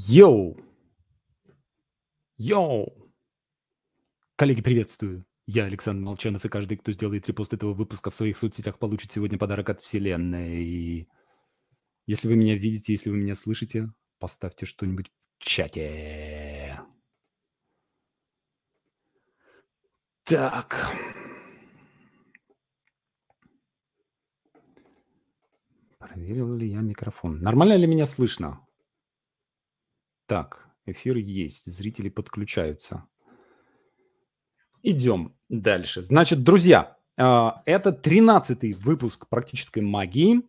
Йоу! Йоу! Коллеги, приветствую! Я Александр Молчанов, и каждый, кто сделает репост этого выпуска в своих соцсетях, получит сегодня подарок от Вселенной. И если вы меня видите, если вы меня слышите, поставьте что-нибудь в чате. Так. Проверил ли я микрофон? Нормально ли меня слышно? Так, эфир есть, зрители подключаются. Идем дальше. Значит, друзья, а, это 13-й выпуск практической магии.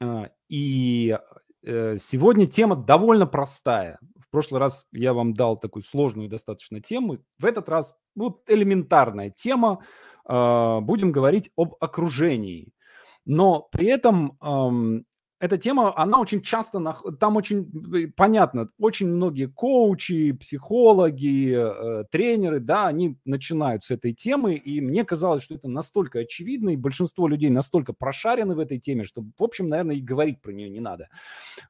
А, и э, сегодня тема довольно простая. В прошлый раз я вам дал такую сложную достаточно тему. В этот раз вот элементарная тема. Будем говорить об окружении. Но при этом эта тема, она очень часто, там очень э, понятно, очень многие коучи, психологи, э, тренеры, да, они начинают с этой темы, и мне казалось, что это настолько очевидно, и большинство людей настолько прошарены в этой теме, что, в общем, наверное, и говорить про нее не надо.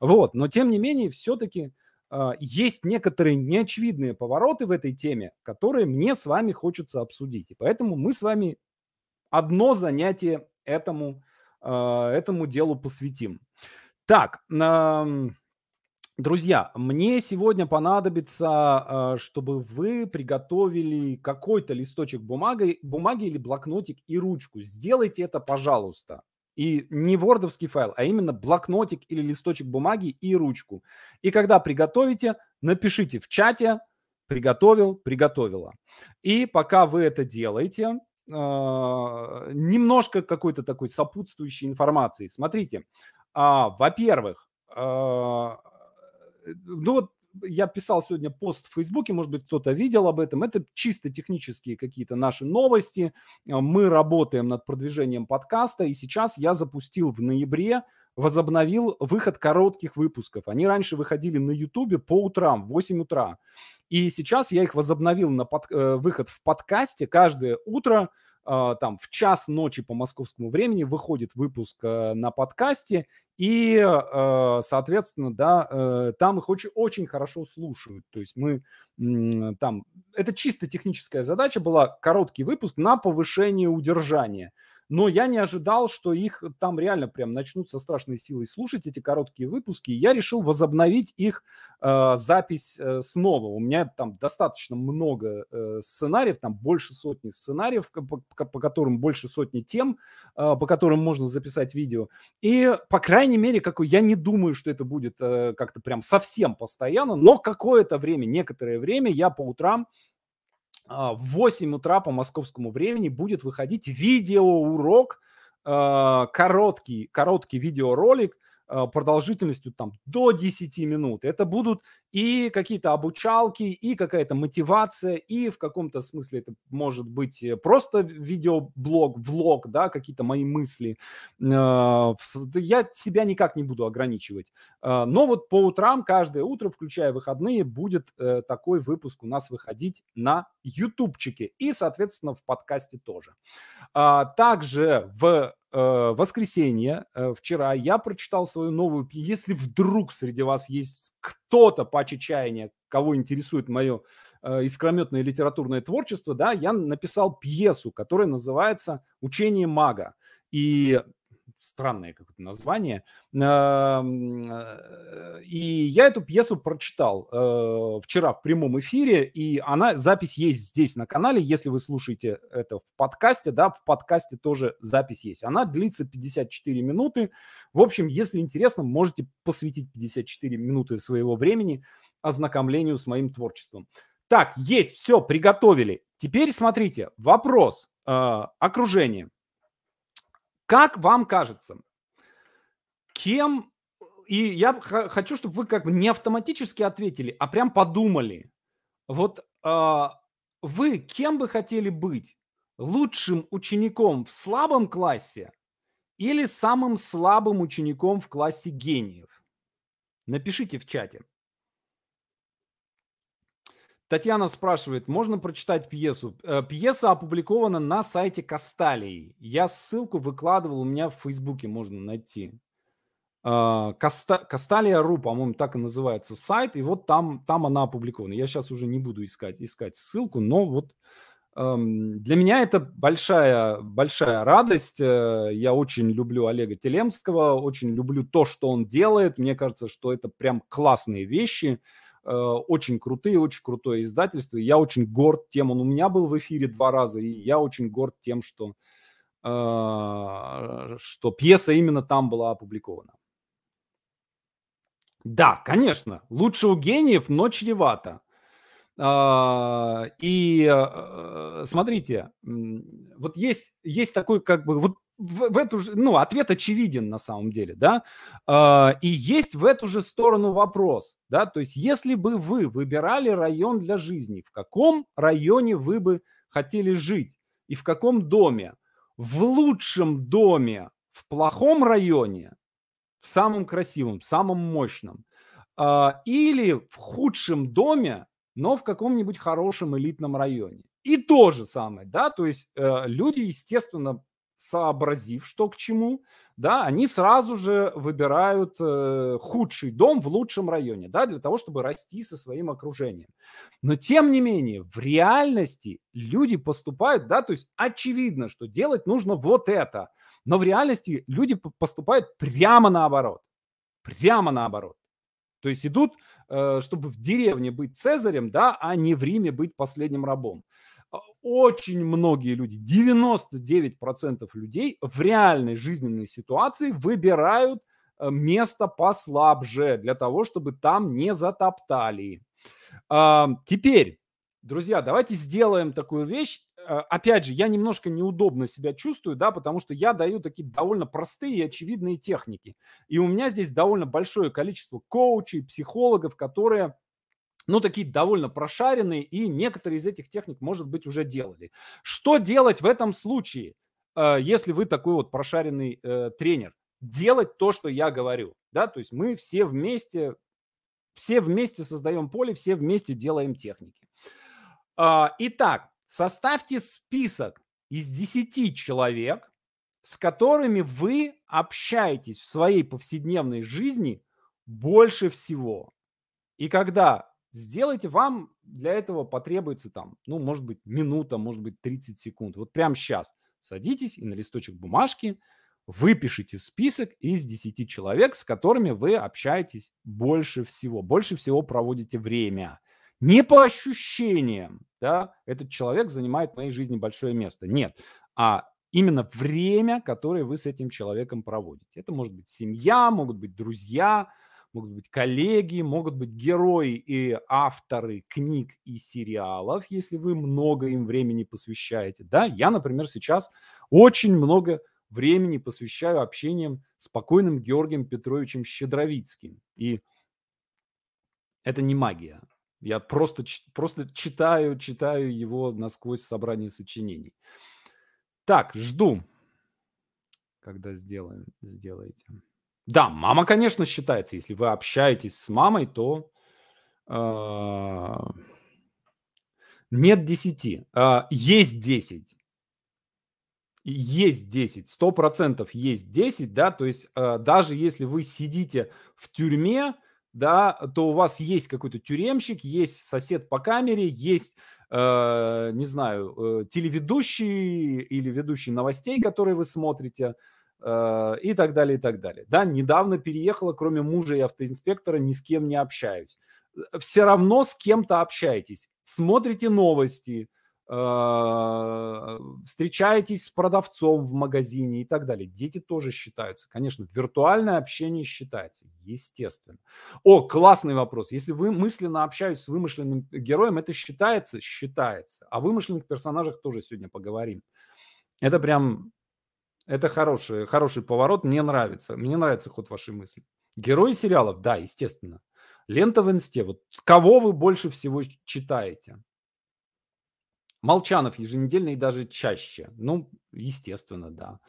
Вот, но тем не менее, все-таки э, есть некоторые неочевидные повороты в этой теме, которые мне с вами хочется обсудить. И поэтому мы с вами одно занятие этому, этому делу посвятим. Так, друзья, мне сегодня понадобится, а, чтобы вы приготовили какой-то листочек бумаги, бумаги или блокнотик и ручку. Сделайте это, пожалуйста. И не вордовский файл, а именно блокнотик или листочек бумаги и ручку. И когда приготовите, напишите в чате «приготовил», «приготовила». И пока вы это делаете, а, немножко какой-то такой сопутствующей информации. Смотрите, а, во-первых, а, ну вот я писал сегодня пост в Фейсбуке, может быть, кто-то видел об этом. Это чисто технические какие-то наши новости. А, мы работаем над продвижением подкаста, и сейчас я запустил в ноябре, возобновил выход коротких выпусков. Они раньше выходили на Ютубе по утрам, в 8 утра. И сейчас я их возобновил на под, э, выход в подкасте каждое утро а, там в час ночи по московскому времени выходит выпуск э, на подкасте, и, э, соответственно, да, э, там их очень, очень хорошо слушают. То есть мы там... Это чисто техническая задача была, короткий выпуск на повышение удержания – но я не ожидал, что их там реально прям начнут со страшной силой слушать эти короткие выпуски. Я решил возобновить их э, запись э, снова. У меня там достаточно много э, сценариев, там больше сотни сценариев, по, по, по которым больше сотни тем, э, по которым можно записать видео. И, по крайней мере, какой, я не думаю, что это будет э, как-то прям совсем постоянно, но какое-то время, некоторое время я по утрам в 8 утра по московскому времени будет выходить видеоурок, а, короткий, короткий видеоролик, Э, продолжительностью там до 10 минут. Это будут и какие-то обучалки, и какая-то мотивация, и в каком-то смысле это может быть э, просто видеоблог, влог, да, какие-то мои мысли. Э, я себя никак не буду ограничивать. Но вот по утрам, каждое утро, включая выходные, будет такой выпуск у нас выходить на ютубчике и, соответственно, в подкасте тоже. А, также в э, воскресенье, э, вчера, я прочитал свою новую... Если вдруг среди вас есть кто-то по чаяния, кого интересует мое э, искрометное литературное творчество, да, я написал пьесу, которая называется «Учение мага». И странное какое-то название. Э, и я эту пьесу прочитал э, вчера в прямом эфире, и она, запись есть здесь на канале, если вы слушаете это в подкасте, да, в подкасте тоже запись есть. Она длится 54 минуты. В общем, если интересно, можете посвятить 54 минуты своего времени ознакомлению с моим творчеством. Так, есть, все, приготовили. Теперь смотрите, вопрос. Э, окружение. Как вам кажется, кем... И я хочу, чтобы вы как бы не автоматически ответили, а прям подумали. Вот э, вы кем бы хотели быть? Лучшим учеником в слабом классе или самым слабым учеником в классе гениев? Напишите в чате. Татьяна спрашивает, можно прочитать пьесу? Э, пьеса опубликована на сайте Касталии. Я ссылку выкладывал, у меня в Фейсбуке можно найти. Коста, Касталия.ру, по-моему, так и называется сайт, и вот там, там она опубликована. Я сейчас уже не буду искать, искать ссылку, но вот эм, для меня это большая, большая радость. Э, я очень люблю Олега Телемского, очень люблю то, что он делает. Мне кажется, что это прям классные вещи, э, очень крутые, очень крутое издательство. Я очень горд тем, он у меня был в эфире два раза, и я очень горд тем, что, э, что пьеса именно там была опубликована. Да, конечно, лучше у гениев, но чревато. А, и э, смотрите, вот есть, есть такой как бы вот в, в эту же, ну, ответ очевиден на самом деле, да, а, и есть в эту же сторону вопрос, да, то есть если бы вы выбирали район для жизни, в каком районе вы бы хотели жить и в каком доме? В лучшем доме в плохом районе в самом красивом, самом мощном, а, или в худшем доме, но в каком-нибудь хорошем элитном районе. И то же самое, да, то есть э, люди, естественно, сообразив, что к чему, да, они сразу же выбирают э, худший дом в лучшем районе, да, для того, чтобы расти со своим окружением. Но тем не менее, в реальности люди поступают, да, то есть очевидно, что делать нужно вот это – но в реальности люди поступают прямо наоборот. Прямо наоборот. То есть идут, э, чтобы в деревне быть цезарем, да, а не в Риме быть последним рабом. А, очень многие люди, 99% людей в реальной жизненной ситуации выбирают э, место послабже для того, чтобы там не затоптали. А, теперь, друзья, давайте сделаем такую вещь. Э, опять же, я немножко неудобно себя чувствую, да, потому что я даю такие довольно простые и очевидные техники. И у меня здесь довольно большое количество коучей, психологов, которые ну, такие довольно прошаренные, и некоторые из этих техник, может быть, уже делали. Что делать в этом случае, э, если вы такой вот прошаренный э, тренер? Делать то, что я говорю, да, то есть мы все вместе, все вместе создаем поле, все вместе делаем техники. Э, итак, Составьте список из 10 человек, с которыми вы общаетесь в своей повседневной жизни больше всего. И когда сделайте, вам для этого потребуется там, ну, может быть, минута, может быть, 30 секунд. Вот прямо сейчас садитесь и на листочек бумажки выпишите список из 10 человек, с которыми вы общаетесь больше всего, больше всего проводите время. Не по ощущениям, да, этот человек занимает в моей жизни большое место. Нет, а именно время, которое вы с этим человеком проводите. Это может быть семья, могут быть друзья, могут быть коллеги, могут быть герои и авторы книг и сериалов, если вы много им времени посвящаете. Да, я, например, сейчас очень много времени посвящаю общениям с покойным Георгием Петровичем Щедровицким. И это не магия. Я просто, просто читаю, читаю его насквозь собрание сочинений. Так, жду, когда сделаем, сделаете. Да, мама, конечно, считается. Если вы общаетесь с мамой, то э, нет 10. Э, а, есть 10. Есть 10. Сто процентов есть 10, да, то есть э, даже если вы сидите в тюрьме, да, то у вас есть какой-то тюремщик, есть сосед по камере, есть, э, не знаю, э, телеведущий или ведущий новостей, которые вы смотрите, и так далее, и так далее. Да, недавно переехала, кроме мужа и автоинспектора, ни с кем не общаюсь. Э, Все равно с кем-то общаетесь, смотрите новости, а, встречаетесь с продавцом в магазине и так далее. Дети тоже считаются. Конечно, виртуальное общение считается, естественно. О, классный вопрос. Если вы мысленно общаетесь с вымышленным героем, это считается? Считается. О вымышленных персонажах тоже сегодня поговорим. Это прям, это хороший, хороший поворот. Мне нравится. Мне нравится ход вашей мысли. Герои сериалов? Да, естественно. Лента в инсте. Вот кого вы больше всего читаете? Молчанов еженедельно и даже чаще. Ну, естественно, да.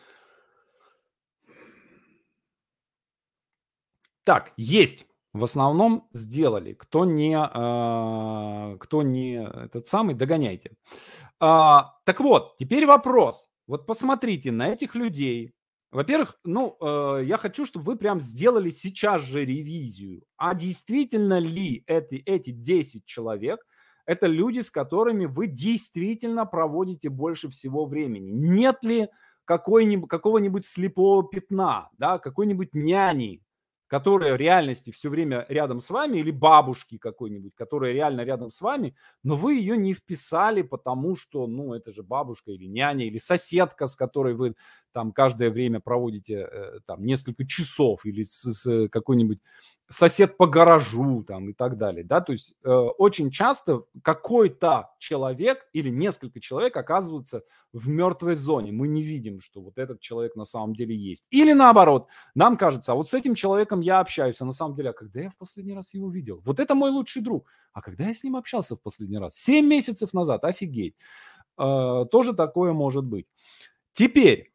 Так, есть. В основном сделали. Кто не, э, кто не этот самый, догоняйте. А, так вот, теперь вопрос. Вот посмотрите на этих людей, Во-первых, ну, э, я хочу, чтобы вы прям сделали сейчас же ревизию. А действительно ли эти, эти 10 человек – это люди, с которыми вы действительно проводите больше всего времени? Нет ли какой-нибудь, какого-нибудь слепого пятна, да, какой-нибудь няни, которая в реальности все время рядом с вами, или бабушки какой-нибудь, которая реально рядом с вами, но вы ее не вписали, потому что, ну, это же бабушка или няня, или соседка, с которой вы там каждое время проводите э, там несколько часов, или с, с какой-нибудь сосед по гаражу там и так далее, да, то есть э, очень часто какой-то человек или несколько человек оказываются в мертвой зоне, мы не видим, что вот этот человек на самом деле есть, или наоборот, нам кажется, а вот с этим человеком я общаюсь, а на самом деле, а когда я в последний раз его видел, вот это мой лучший друг, а когда я с ним общался в последний раз, семь месяцев назад, офигеть, э, тоже такое может быть. Теперь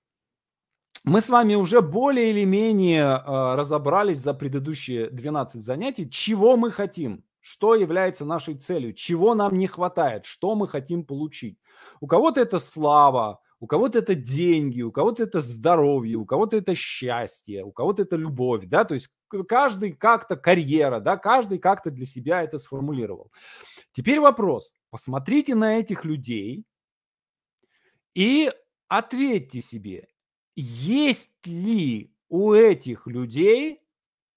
мы с вами уже более или менее э, разобрались за предыдущие 12 занятий, чего мы хотим, что является нашей целью, чего нам не хватает, что мы хотим получить. У кого-то это слава, у кого-то это деньги, у кого-то это здоровье, у кого-то это счастье, у кого-то это любовь, да, то есть каждый как-то карьера, да, каждый как-то для себя это сформулировал. Теперь вопрос. Посмотрите на этих людей и ответьте себе, есть ли у этих людей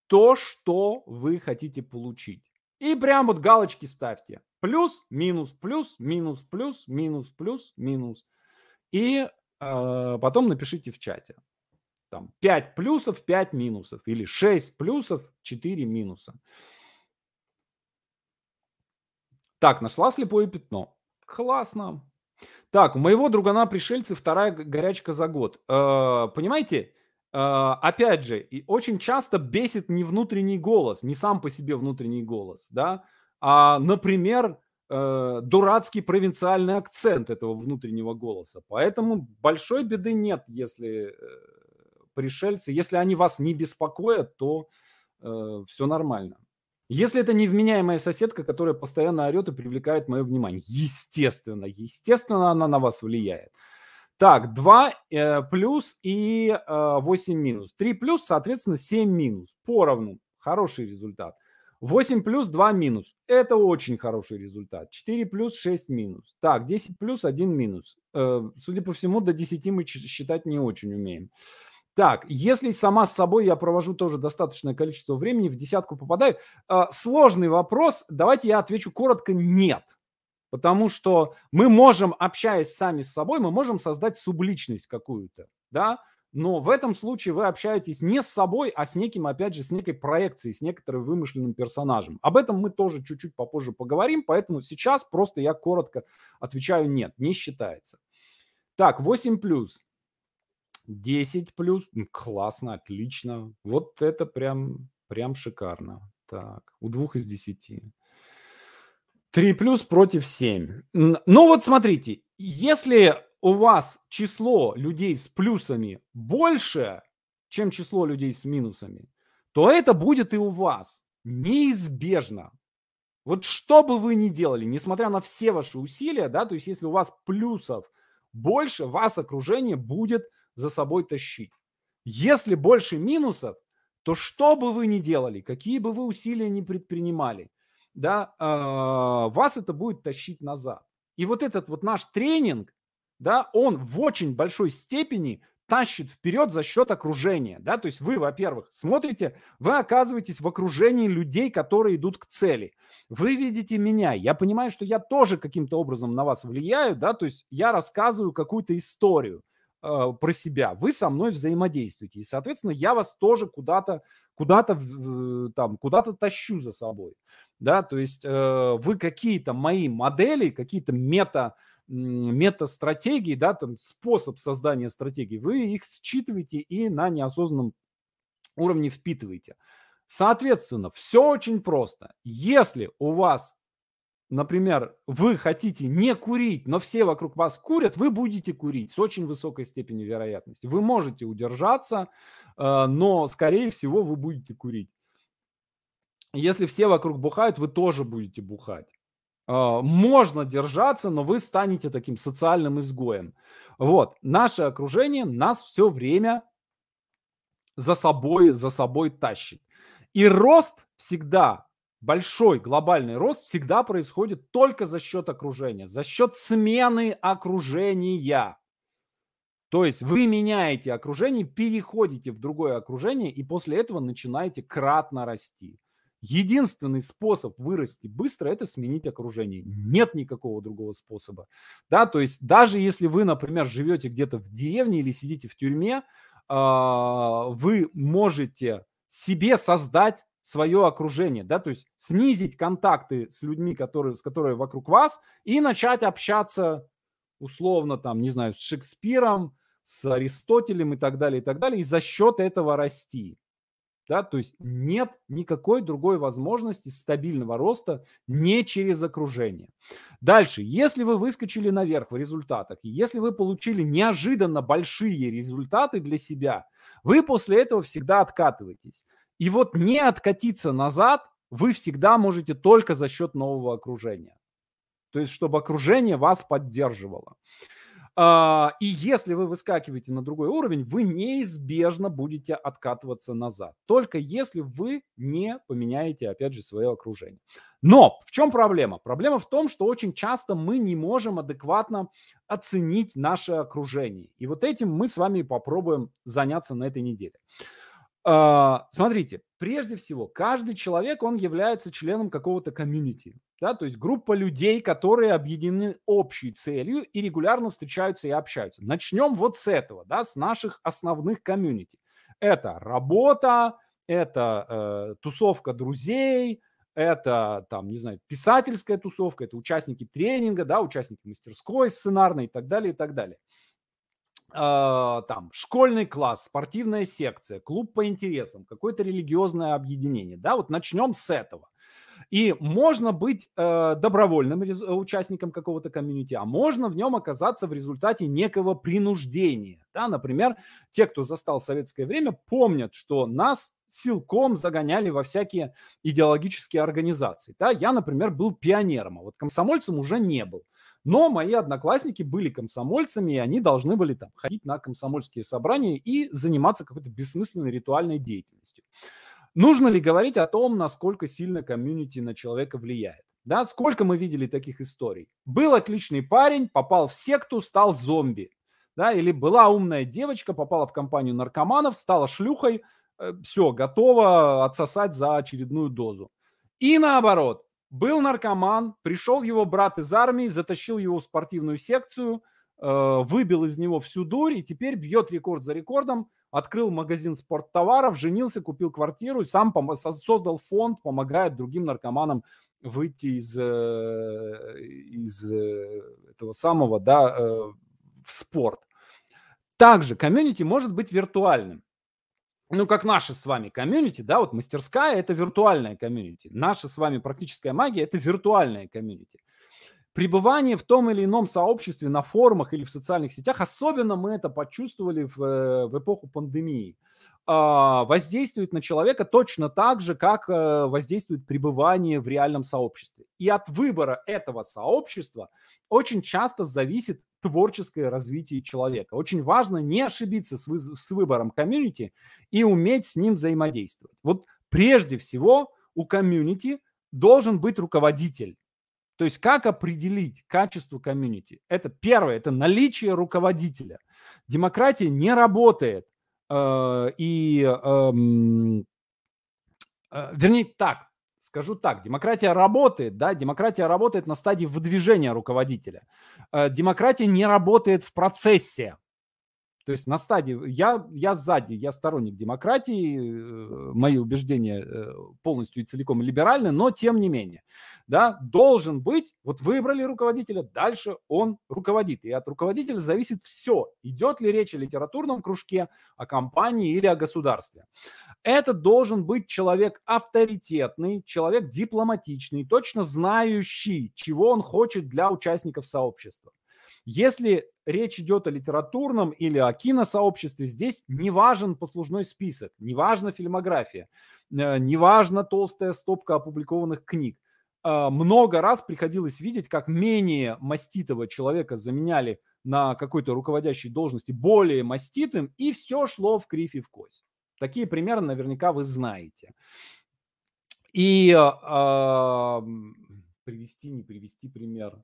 то, что вы хотите получить. И прям вот галочки ставьте. Плюс, минус, плюс, минус, плюс, минус, плюс, минус. И э, потом напишите в чате. Там 5 плюсов, 5 минусов. Или 6 плюсов, 4 минуса. Так, нашла слепое пятно. Классно. Так, у моего другана пришельцы вторая горячка за год. Э, понимаете, э, опять же, и очень часто бесит не внутренний голос, не сам по себе внутренний голос, да, а, например, э, дурацкий провинциальный акцент этого внутреннего голоса. Поэтому большой беды нет, если э, пришельцы, если они вас не беспокоят, то э, все нормально. Если это невменяемая соседка, которая постоянно орет и привлекает мое внимание. Естественно, естественно, она на вас влияет. Так, 2 э, плюс и э, 8 минус. 3 плюс, соответственно, 7 минус. Поровну. Хороший результат. 8 плюс, 2 минус. Это очень хороший результат. 4 плюс, 6 минус. Так, 10 плюс, 1 минус. Э, судя по всему, до 10 мы считать не очень умеем. Так, если сама с собой я провожу тоже достаточное количество времени, в десятку попадаю. Э, сложный вопрос. Давайте я отвечу коротко «нет». Потому что мы можем, общаясь сами с собой, мы можем создать субличность какую-то, да, но в этом случае вы общаетесь не с собой, а с неким, опять же, с некой проекцией, с некоторым вымышленным персонажем. Об этом мы тоже чуть-чуть попозже поговорим, поэтому сейчас просто я коротко отвечаю «нет», не считается. Так, 8 плюс. 10 плюс. Классно, отлично. Вот это прям, прям шикарно. Так, у двух из 10. 3 плюс против 7. Ну вот смотрите, если у вас число людей с плюсами больше, чем число людей с минусами, то это будет и у вас. Неизбежно. Вот что бы вы ни делали, несмотря на все ваши усилия, да, то есть если у вас плюсов больше, вас окружение будет за собой тащить. Если больше минусов, то что бы вы ни делали, какие бы вы усилия ни предпринимали, да, э, вас это будет тащить назад. И вот этот вот наш тренинг, да, он в очень большой степени тащит вперед за счет окружения, да, то есть вы, во-первых, смотрите, вы оказываетесь в окружении людей, которые идут к цели. Вы видите меня, я понимаю, что я тоже каким-то образом на вас влияю, да, то есть я рассказываю какую-то историю, э, про себя, вы со мной взаимодействуете. И, соответственно, я вас тоже куда-то куда-то там, куда-то тащу за собой. Да, то есть э, вы какие-то мои модели, какие-то мета, мета-стратегии, да, там способ создания стратегии, вы их считываете и на неосознанном уровне впитываете. Соответственно, все очень просто. Если у вас например, вы хотите не курить, но все вокруг вас курят, вы будете курить с очень высокой степенью вероятности. Вы можете удержаться, э, но, скорее всего, вы будете курить. Если все вокруг бухают, вы тоже будете бухать. Э, можно держаться, но вы станете таким социальным изгоем. Вот, наше окружение нас все время за собой, за собой тащит. И рост всегда, большой глобальный рост всегда происходит только за счет окружения, за счет смены окружения. То есть вы меняете окружение, переходите в другое окружение и после этого начинаете кратно расти. Единственный способ вырасти быстро – это сменить окружение. Нет никакого другого способа. Да, то есть даже если вы, например, живете где-то в деревне или сидите в тюрьме, а, вы можете себе создать свое окружение, да, то есть снизить контакты с людьми, которые, с которыми вокруг вас, и начать общаться условно там, не знаю, с Шекспиром, с Аристотелем и так далее, и так далее, и за счет этого расти. Да, то есть нет никакой другой возможности стабильного роста не через окружение. Дальше, если вы выскочили наверх в результатах, если вы получили неожиданно большие результаты для себя, вы после этого всегда откатываетесь. И вот не откатиться назад вы всегда можете только за счет нового окружения. То есть, чтобы окружение вас поддерживало. А, и если вы выскакиваете на другой уровень, вы неизбежно будете откатываться назад. Только если вы не поменяете, опять же, свое окружение. Но в чем проблема? Проблема в том, что очень часто мы не можем адекватно оценить наше окружение. И вот этим мы с вами попробуем заняться на этой неделе. А, смотрите, прежде всего, каждый человек, он является членом какого-то комьюнити, да, то есть группа людей, которые объединены общей целью и регулярно встречаются и общаются. Начнем вот с этого, да, с наших основных комьюнити. Это работа, это э, тусовка друзей, это, там, не знаю, писательская тусовка, это участники тренинга, да, участники мастерской сценарной и так далее, и так далее. А, там школьный класс, спортивная секция, клуб по интересам, какое-то религиозное объединение, да, вот начнем с этого. И можно быть э, добровольным участником какого-то комьюнити, а можно в нем оказаться в результате некого принуждения. Да? Например, те, кто застал советское время, помнят, что нас силком загоняли во всякие идеологические организации. Да? Я, например, был пионером, а вот комсомольцем уже не был. Но мои одноклассники были комсомольцами, и они должны были там ходить на комсомольские собрания и заниматься какой-то бессмысленной ритуальной деятельностью. Нужно ли говорить о том, насколько сильно комьюнити на человека влияет? Да, сколько мы видели таких историй? Был отличный парень, попал в секту, стал зомби. Да, или была умная девочка, попала в компанию наркоманов, стала шлюхой, э, все, готова отсосать за очередную дозу. И наоборот, был наркоман, пришел его брат из армии, затащил его в спортивную секцию, э, выбил из него всю дурь и теперь бьет рекорд за рекордом, открыл магазин спорттоваров, женился, купил квартиру и сам создал фонд, помогает другим наркоманам выйти из, э, из э, этого самого, да, в спорт. Также комьюнити может быть виртуальным ну, как наша с вами комьюнити, да, вот мастерская – это виртуальная комьюнити. Наша с вами практическая магия – это виртуальная комьюнити. Пребывание в том или ином сообществе на форумах или в социальных сетях, особенно мы это почувствовали в, э, в эпоху пандемии, а, воздействует на человека точно так же, как э, воздействует пребывание в реальном сообществе. И от выбора этого сообщества очень часто зависит творческое развитие человека. Очень важно не ошибиться с, вы, с выбором комьюнити и уметь с ним взаимодействовать. Вот прежде всего у комьюнити должен быть руководитель. То есть как определить качество комьюнити? Это первое, это наличие руководителя. Демократия не работает. Э, и, э, э, вернее, так, Скажу так, демократия работает, да, демократия работает на стадии выдвижения руководителя. Э, демократия не работает в процессе. То есть на стадии, я, я сзади, я сторонник демократии, э, мои убеждения э, полностью и целиком либеральны, но тем не менее, да, должен быть, вот выбрали руководителя, дальше он руководит. И от руководителя зависит все, идет ли речь о литературном кружке, о компании или о государстве. Это должен быть человек авторитетный, человек дипломатичный, точно знающий, чего он хочет для участников сообщества. Если речь идет о литературном или о киносообществе, здесь не важен послужной список, не важна фильмография, э, не важна толстая стопка опубликованных книг. А, много раз приходилось видеть, как менее маститого человека заменяли на какой-то руководящей должности более маститым, и все шло в кривь и в кость. Такие примеры наверняка вы знаете. И э, привести, не привести пример.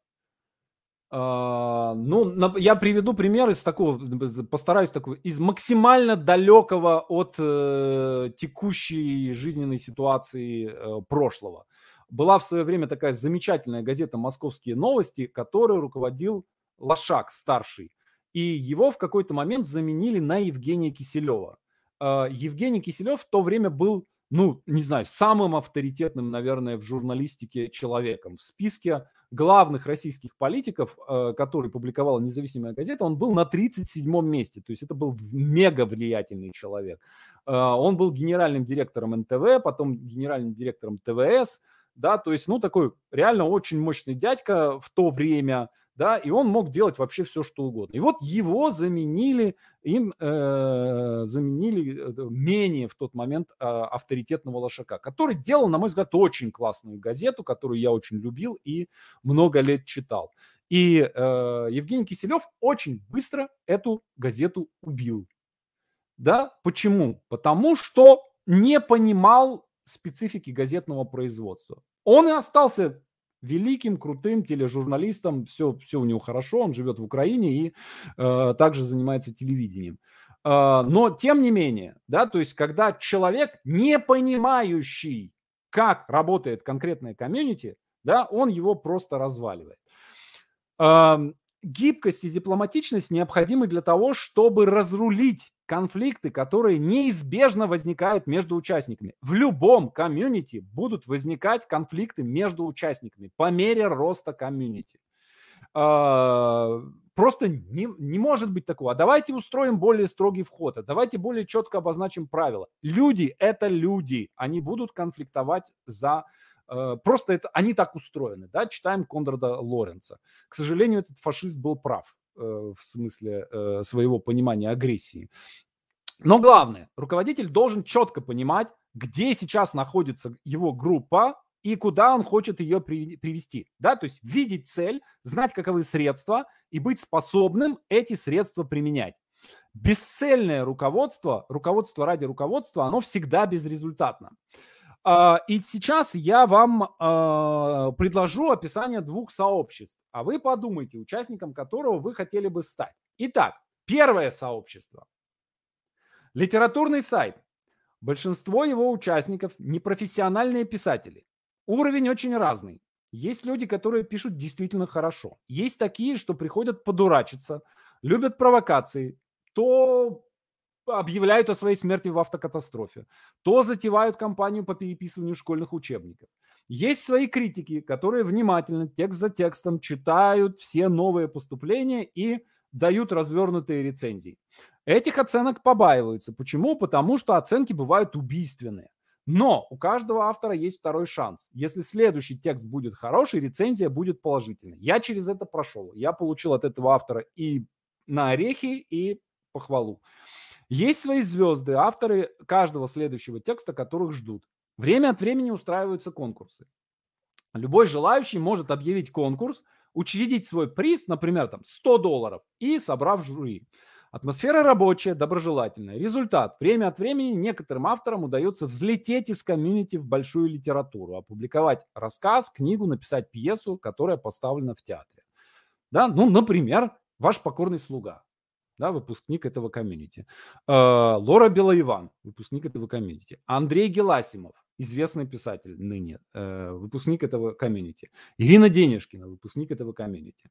Uh, ну, я приведу пример из такого, постараюсь такого, из максимально далекого от э, текущей жизненной ситуации э, прошлого. Была в свое время такая замечательная газета «Московские новости», которой руководил Лошак, старший. И его в какой-то момент заменили на Евгения Киселева. Uh, Евгений Киселев в то время был ну, не знаю, самым авторитетным, наверное, в журналистике человеком. В списке главных российских политиков, э, который публиковала независимая газета, он был на 37-м месте. То есть это был мега влиятельный человек. Э, он был генеральным директором НТВ, потом генеральным директором ТВС, да, то есть, ну, такой реально очень мощный дядька в то время – да, и он мог делать вообще все, что угодно. И вот его заменили, им э, заменили э, менее в тот момент э, авторитетного лошака, который делал, на мой взгляд, очень классную газету, которую я очень любил и много лет читал. И э, Евгений Киселев очень быстро эту газету убил. Да, почему? Потому что не понимал специфики газетного производства. Он и остался великим, крутым тележурналистом, все, все у него хорошо, он живет в Украине и э, также занимается телевидением. Э, но тем не менее, да, то есть когда человек, не понимающий, как работает конкретная комьюнити, да, он его просто разваливает. Э, гибкость и дипломатичность необходимы для того, чтобы разрулить конфликты, которые неизбежно возникают между участниками. В любом комьюнити будут возникать конфликты между участниками по мере роста комьюнити. А, просто не, не может быть такого. А давайте устроим более строгий вход, а давайте более четко обозначим правила. Люди – это люди, они будут конфликтовать за э, Просто это, они так устроены, да, читаем Конрада Лоренца. К сожалению, этот фашист был прав. Э, в смысле э, своего понимания агрессии. Но главное, руководитель должен четко понимать, где сейчас находится его группа и куда он хочет ее привести. Да? То есть видеть цель, знать, каковы средства и быть способным эти средства применять. Бесцельное руководство, руководство ради руководства, оно всегда безрезультатно. А, и сейчас я вам а, предложу описание двух сообществ, а вы подумайте, участником которого вы хотели бы стать. Итак, первое сообщество. Литературный сайт. Большинство его участников – непрофессиональные писатели. Уровень очень разный. Есть люди, которые пишут действительно хорошо. Есть такие, что приходят подурачиться, любят провокации, то объявляют о своей смерти в автокатастрофе, то затевают кампанию по переписыванию школьных учебников. Есть свои критики, которые внимательно, текст за текстом, читают все новые поступления и дают развернутые рецензии. Этих оценок побаиваются. Почему? Потому что оценки бывают убийственные. Но у каждого автора есть второй шанс. Если следующий текст будет хороший, рецензия будет положительной. Я через это прошел. Я получил от этого автора и на орехи, и похвалу. Есть свои звезды, авторы каждого следующего текста, которых ждут. Время от времени устраиваются конкурсы. Любой желающий может объявить конкурс, учредить свой приз, например, там 100 долларов, и собрав жюри. Атмосфера рабочая, доброжелательная. Результат. Время от времени некоторым авторам удается взлететь из комьюнити в большую литературу, опубликовать рассказ, книгу, написать пьесу, которая поставлена в театре. Да? Ну, например, «Ваш покорный слуга» да, выпускник этого комьюнити. Э, Лора Белоиван, выпускник этого комьюнити. Андрей Геласимов, известный писатель ныне, э, выпускник этого комьюнити. Ирина Денежкина, выпускник этого комьюнити.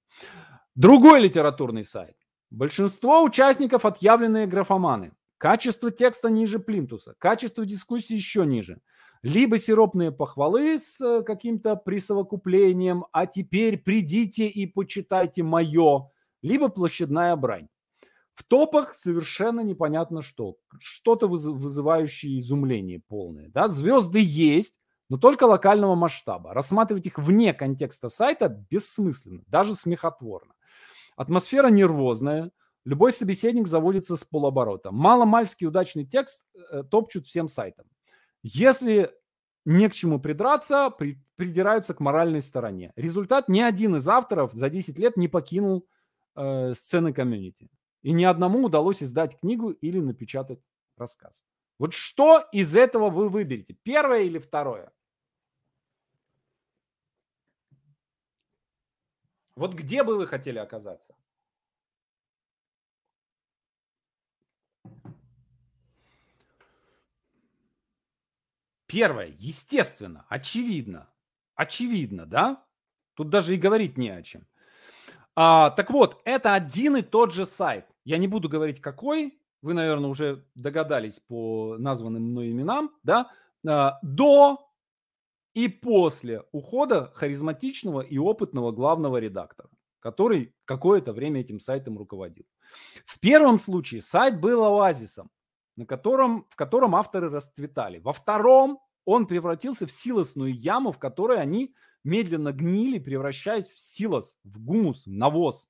Другой литературный сайт. Большинство участников отъявленные графоманы. Качество текста ниже плинтуса, качество дискуссии еще ниже. Либо сиропные похвалы с э, каким-то присовокуплением, а теперь придите и почитайте мое, либо площадная брань. В топах совершенно непонятно что. Что-то вызывающее изумление полное. Да? Звезды есть, но только локального масштаба. Рассматривать их вне контекста сайта бессмысленно, даже смехотворно. Атмосфера нервозная, любой собеседник заводится с полоборота. Маломальский удачный текст э, топчут всем сайтам. Если не к чему придраться, при, придираются к моральной стороне. Результат ни один из авторов за 10 лет не покинул э, сцены комьюнити. И ни одному удалось издать книгу или напечатать рассказ. Вот что из этого вы выберете? Первое или второе? Вот где бы вы хотели оказаться? Первое, естественно, очевидно. Очевидно, да? Тут даже и говорить не о чем. А, так вот, это один и тот же сайт. Я не буду говорить какой, вы, наверное, уже догадались по названным мной именам, да, а, до и после ухода харизматичного и опытного главного редактора, который какое-то время этим сайтом руководил. В первом случае сайт был оазисом, на котором, в котором авторы расцветали. Во втором он превратился в силосную яму, в которой они медленно гнили, превращаясь в силос, в гумус, в навоз.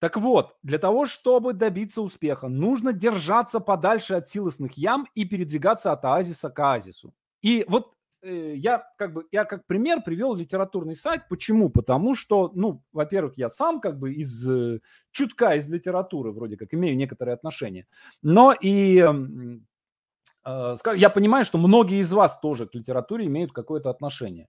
Так вот, для того, чтобы добиться успеха, нужно держаться подальше от силосных ям и передвигаться от оазиса к оазису. И вот э, я как бы я как пример привел литературный сайт. Почему? Потому что, ну, во-первых, я сам как бы из э, чутка из литературы вроде как имею некоторые отношения, но и э, я понимаю, что многие из вас тоже к литературе имеют какое-то отношение.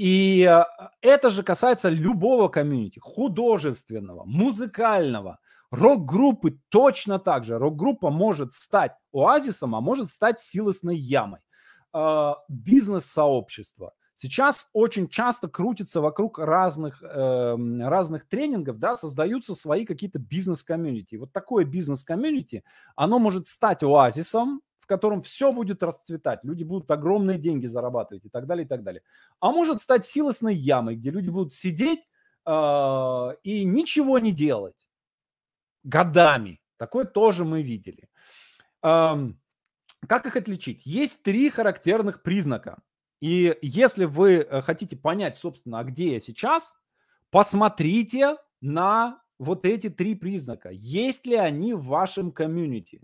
И а, это же касается любого комьюнити, художественного, музыкального, рок-группы точно так же. Рок-группа может стать оазисом, а может стать силосной ямой. А, бизнес-сообщество. Сейчас очень часто крутится вокруг разных, э, разных тренингов, да, создаются свои какие-то бизнес-комьюнити. Вот такое бизнес-комьюнити, оно может стать оазисом, котором все будет расцветать, люди будут огромные деньги зарабатывать и так далее, и так далее. А может стать силосной ямой, где люди будут сидеть э, и ничего не делать годами. Такое тоже мы видели. Э, как их отличить? Есть три характерных признака. И если вы э, хотите понять, собственно, а где я сейчас, посмотрите на вот эти три признака. Есть ли они в вашем комьюнити?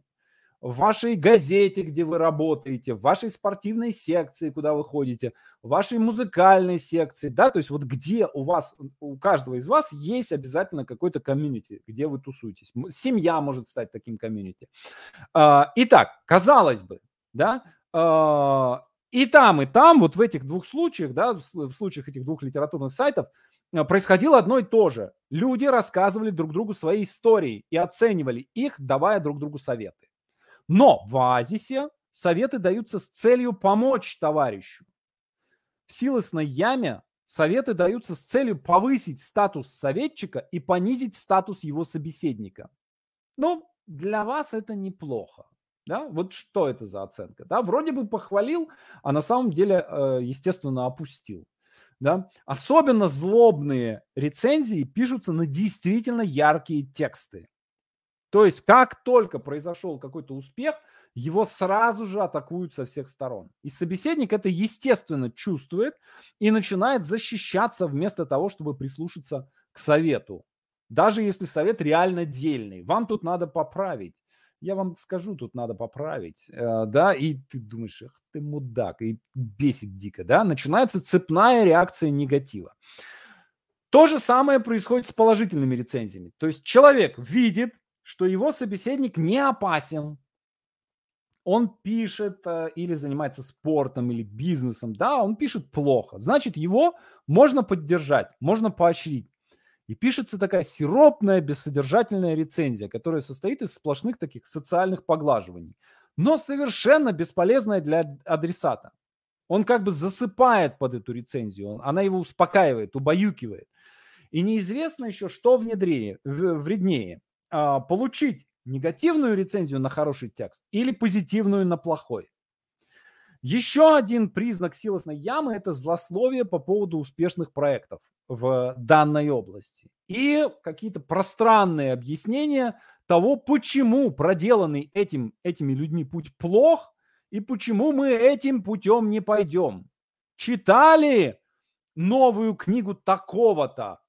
В вашей газете, где вы работаете, в вашей спортивной секции, куда вы ходите, в вашей музыкальной секции, да, то есть вот где у вас, у каждого из вас есть обязательно какой-то комьюнити, где вы тусуетесь. Семья может стать таким комьюнити. А, итак, казалось бы, да, а, и там, и там, вот в этих двух случаях, да, в случаях этих двух литературных сайтов, а, происходило одно и то же. Люди рассказывали друг другу свои истории и оценивали их, давая друг другу советы. Но в оазисе советы даются с целью помочь товарищу. В силосной яме советы даются с целью повысить статус советчика и понизить статус его собеседника. Ну, для вас это неплохо. Да? Вот что это за оценка? Да? Вроде бы похвалил, а на самом деле, э, естественно, опустил. Да? Особенно злобные рецензии пишутся на действительно яркие тексты. То есть как только произошел какой-то успех, его сразу же атакуют со всех сторон. И собеседник это естественно чувствует и начинает защищаться вместо того, чтобы прислушаться к совету. Даже если совет реально дельный. Вам тут надо поправить. Я вам скажу, тут надо поправить. Э, да, и ты думаешь, ах ты мудак, и бесит дико, да. Начинается цепная реакция негатива. То же самое происходит с положительными рецензиями. То есть человек видит, что его собеседник не опасен. Он пишет э, или занимается спортом или бизнесом, да, он пишет плохо. Значит, его можно поддержать, можно поощрить. И пишется такая сиропная, бессодержательная рецензия, которая состоит из сплошных таких социальных поглаживаний, но совершенно бесполезная для адресата. Он как бы засыпает под эту рецензию, она его успокаивает, убаюкивает. И неизвестно еще, что внедрее, вреднее а, получить негативную рецензию на хороший текст или позитивную на плохой. Еще один признак силосной ямы – это злословие по поводу успешных проектов в данной области. И какие-то пространные объяснения того, почему проделанный этим, этими людьми путь плох и почему мы этим путем не пойдем. Читали новую книгу такого-то.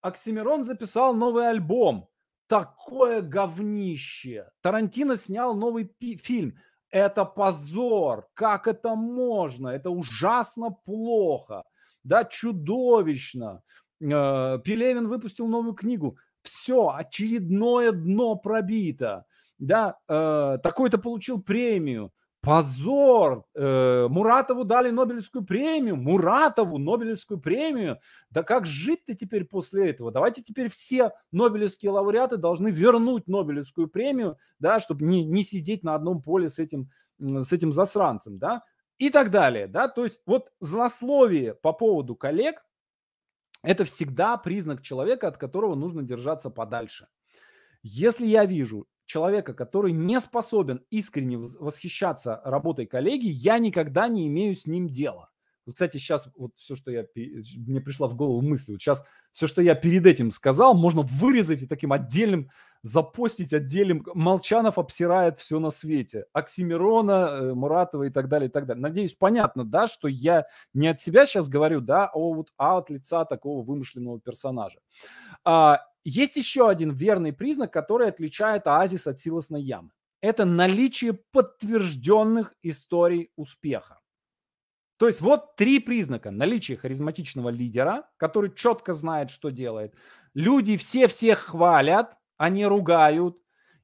Оксимирон записал новый альбом такое говнище. Тарантино снял новый пи- фильм. Это позор. Как это можно? Это ужасно плохо. Да, чудовищно. Э, Пелевин выпустил новую книгу. Все, очередное дно пробито. да, э, такой-то получил премию, позор, э, Муратову дали Нобелевскую премию, Муратову Нобелевскую премию. Да как жить-то теперь после этого? Давайте теперь все Нобелевские лауреаты должны вернуть Нобелевскую премию, да, чтобы не, не сидеть на одном поле с этим, с этим засранцем, да, и так далее, да. То есть вот злословие по поводу коллег – это всегда признак человека, от которого нужно держаться подальше. Если я вижу человека, который не способен искренне восхищаться работой коллеги, я никогда не имею с ним дела. Вот, кстати, сейчас вот все, что я... Мне пришла в голову мысль. Вот сейчас все, что я перед этим сказал, можно вырезать и таким отдельным запостить отдельным. Молчанов обсирает все на свете. Оксимирона, э, Муратова и так далее, и так далее. Надеюсь, понятно, да, что я не от себя сейчас говорю, да, а, вот, а от лица такого вымышленного персонажа. А, есть еще один верный признак, который отличает оазис от силосной ямы. Это наличие подтвержденных историй успеха. То есть вот три признака. Наличие харизматичного лидера, который четко знает, что делает. Люди все всех хвалят, они ругают.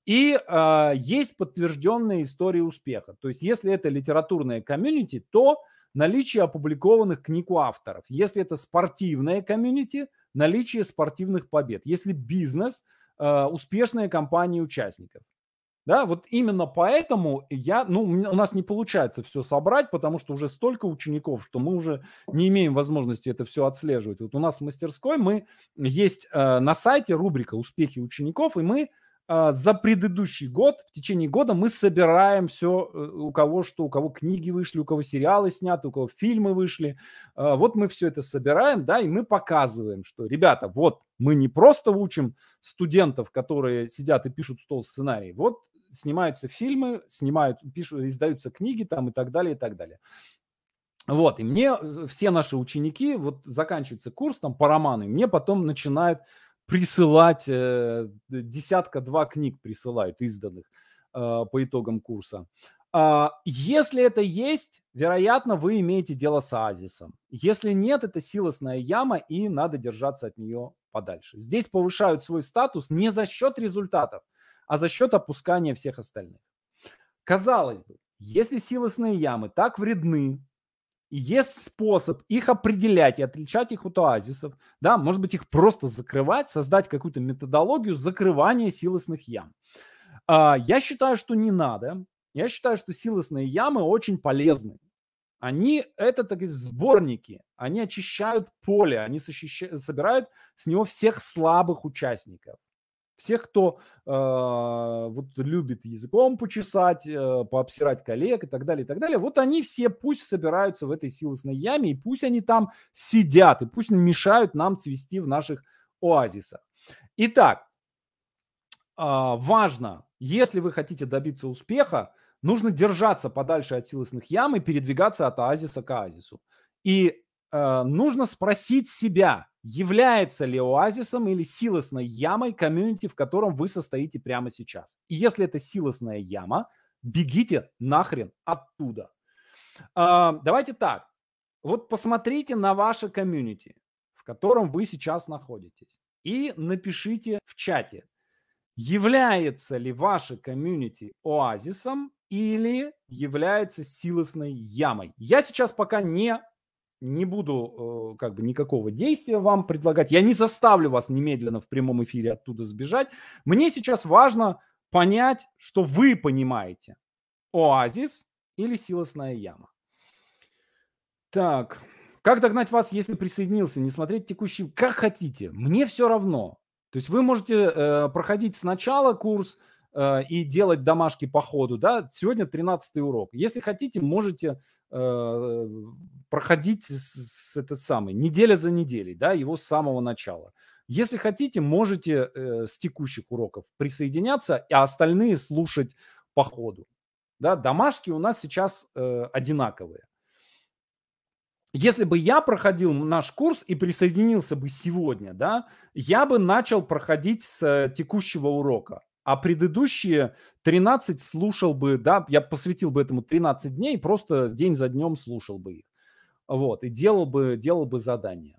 И э, есть подтвержденные истории успеха. То есть если это литературное комьюнити, то наличие опубликованных книг у авторов. Если это спортивное комьюнити, наличие спортивных побед. Если бизнес, э, успешные компании участников. Да, вот именно поэтому я, ну, у нас не получается все собрать, потому что уже столько учеников, что мы уже не имеем возможности это все отслеживать. Вот у нас в мастерской мы есть э, на сайте рубрика «Успехи учеников», и мы за предыдущий год, в течение года мы собираем все, э, у кого что, у кого книги вышли, у кого сериалы сняты, у кого фильмы вышли. Э, вот мы все это собираем, да, и мы показываем, что, ребята, вот мы не просто учим студентов, которые сидят и пишут стол сценарий, вот снимаются фильмы, снимают, пишут, издаются книги там и так далее, и так далее. Вот, и мне э, все наши ученики, вот заканчивается курс там по роману, и мне потом начинают присылать, э, десятка-два книг присылают изданных э, по итогам курса. Uh, если это есть, вероятно, вы имеете дело с оазисом. Если нет, это силосная яма, и надо держаться от нее подальше. Здесь повышают свой статус не за счет результатов, а за счет опускания всех остальных. Казалось бы, если силосные ямы так вредны, есть способ их определять и отличать их от оазисов, да, может быть, их просто закрывать, создать какую-то методологию закрывания силосных ям. А, я считаю, что не надо. Я считаю, что силосные ямы очень полезны. Они, это так сборники, они очищают поле, они собирают с него всех слабых участников. Всех, кто э, вот любит языком почесать, э, пообсирать коллег и так далее, и так далее, вот они все пусть собираются в этой силосной яме, и пусть они там сидят, и пусть мешают нам цвести в наших оазисах. Итак, э, важно, если вы хотите добиться успеха, нужно держаться подальше от силосных ям и передвигаться от оазиса к оазису. И э, нужно спросить себя, является ли оазисом или силосной ямой комьюнити, в котором вы состоите прямо сейчас. И если это силосная яма, бегите нахрен оттуда. Э, давайте так. Вот посмотрите на ваше комьюнити, в котором вы сейчас находитесь, и напишите в чате, является ли ваше комьюнити оазисом или является силосной ямой. Я сейчас пока не не буду э, как бы никакого действия вам предлагать. Я не заставлю вас немедленно в прямом эфире оттуда сбежать. Мне сейчас важно понять, что вы понимаете. Оазис или силосная яма. Так, как догнать вас, если присоединился? Не смотреть текущий, как хотите. Мне все равно. То есть вы можете э, проходить сначала курс э, и делать домашки по ходу. Да? Сегодня 13 урок. Если хотите, можете э, проходить с, с этот самый, неделя за неделей, да, его с самого начала. Если хотите, можете э, с текущих уроков присоединяться, а остальные слушать по ходу. Да, домашки у нас сейчас э, одинаковые. Если бы я проходил наш курс и присоединился бы сегодня, да, я бы начал проходить с э, текущего урока а предыдущие 13 слушал бы, да, я посвятил бы этому 13 дней, просто день за днем слушал бы их. Вот, и делал бы, делал бы задания.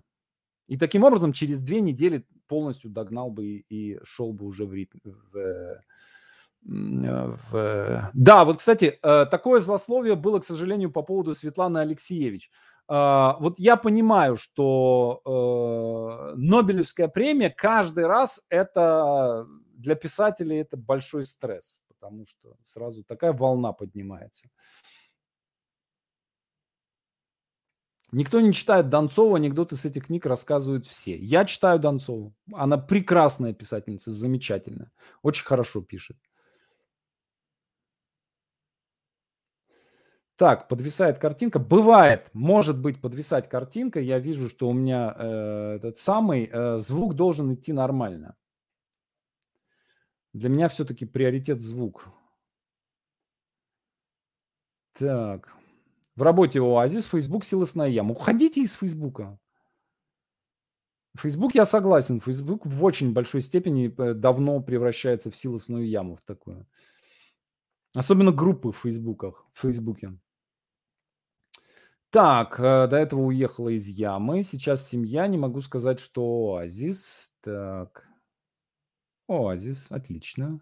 И таким образом через две недели полностью догнал бы и, и шел бы уже в, ритм, в, Э, в... Да, вот, кстати, э, такое злословие было, к сожалению, по поводу Светланы Алексеевич. А, вот я понимаю, что э, Нобелевская премия каждый раз это для писателей это большой стресс, потому что сразу такая волна поднимается. Никто не читает Донцова, анекдоты с этих книг рассказывают все. Я читаю Донцову. Она прекрасная писательница, замечательная. Очень хорошо пишет. Так, подвисает картинка. Бывает, может быть, подвисать картинка. Я вижу, что у меня э, этот самый э, звук должен идти нормально. Для меня все-таки приоритет звук. Так. В работе Оазис, Facebook силосная яма. Уходите из Фейсбука. Facebook я согласен. Facebook в очень большой степени э, давно превращается в силосную яму в такую. Особенно группы в Фейсбуках, в Фейсбуке. Так, э, до этого уехала из ямы. Сейчас семья. Не могу сказать, что оазис. Так. Оазис. Отлично.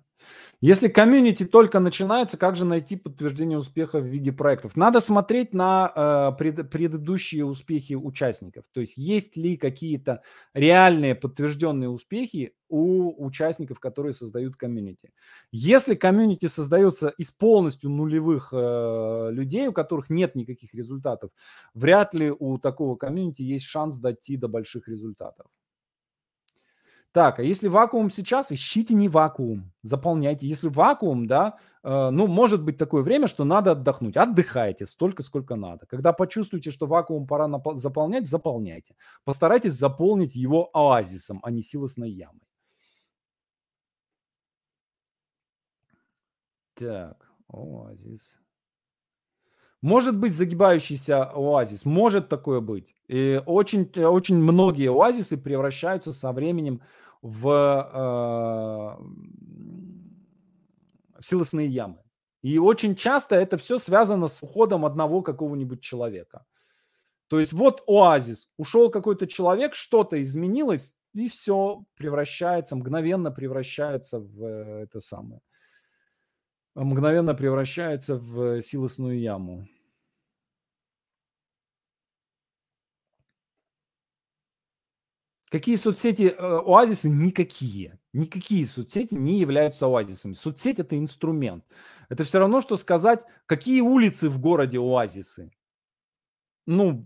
Если комьюнити только начинается, как же найти подтверждение успеха в виде проектов? Надо смотреть на э, пред, предыдущие успехи участников. То есть есть ли какие-то реальные подтвержденные успехи у участников, которые создают комьюнити. Если комьюнити создается из полностью нулевых э, людей, у которых нет никаких результатов, вряд ли у такого комьюнити есть шанс дойти до больших результатов. Так, а если вакуум сейчас, ищите не вакуум, заполняйте. Если вакуум, да, э, ну, может быть такое время, что надо отдохнуть. Отдыхайте столько, сколько надо. Когда почувствуете, что вакуум пора заполнять, заполняйте. Постарайтесь заполнить его оазисом, а не силосной ямой. Так, оазис. Может быть загибающийся оазис, может такое быть. И очень, очень многие оазисы превращаются со временем в, э, в силосные ямы. И очень часто это все связано с уходом одного какого-нибудь человека. То есть вот оазис, ушел какой-то человек, что-то изменилось, и все превращается, мгновенно превращается в э, это самое мгновенно превращается в силосную яму. Какие соцсети э, оазисы? Никакие. Никакие соцсети не являются оазисами. Соцсеть это инструмент. Это все равно, что сказать, какие улицы в городе оазисы. Ну,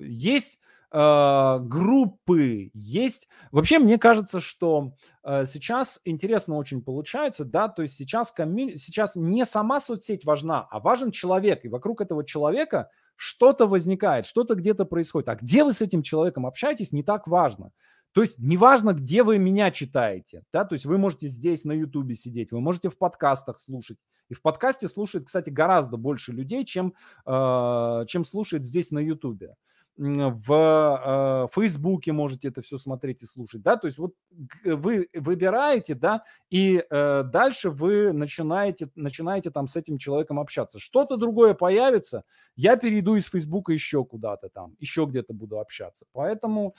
есть э, группы, есть... Вообще, мне кажется, что э, сейчас интересно очень получается, да, то есть сейчас, коммю... сейчас не сама соцсеть важна, а важен человек, и вокруг этого человека что-то возникает, что-то где-то происходит. А где вы с этим человеком общаетесь, не так важно. То есть неважно, где вы меня читаете, да, то есть вы можете здесь на Ютубе симеть, вы можете в подкастах слушать. И в подкасте слушает, кстати, гораздо больше людей, чем, э, чем слушает здесь на Ютубе в э, Фейсбуке можете это все смотреть и слушать, да, то есть вот вы выбираете, да, и э, дальше вы начинаете, начинаете там с этим человеком общаться. Что-то другое появится, я перейду из Фейсбука еще куда-то там, еще где-то буду общаться. Поэтому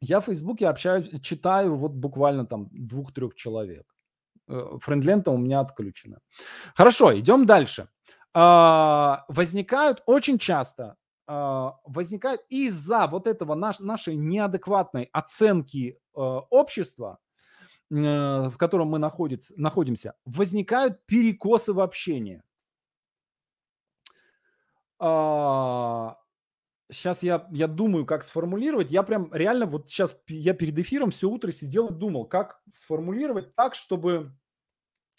я в Фейсбуке общаюсь, читаю вот буквально там двух-трех человек. Э, френдлента у меня отключена. Хорошо, идем дальше. А, возникают очень часто возникает из-за вот этого наш, нашей неадекватной оценки э, общества, э, в котором мы находится, находимся, возникают перекосы в общении. А, сейчас я, я думаю, как сформулировать. Я прям реально вот сейчас, я перед эфиром все утро сидел и думал, как сформулировать так, чтобы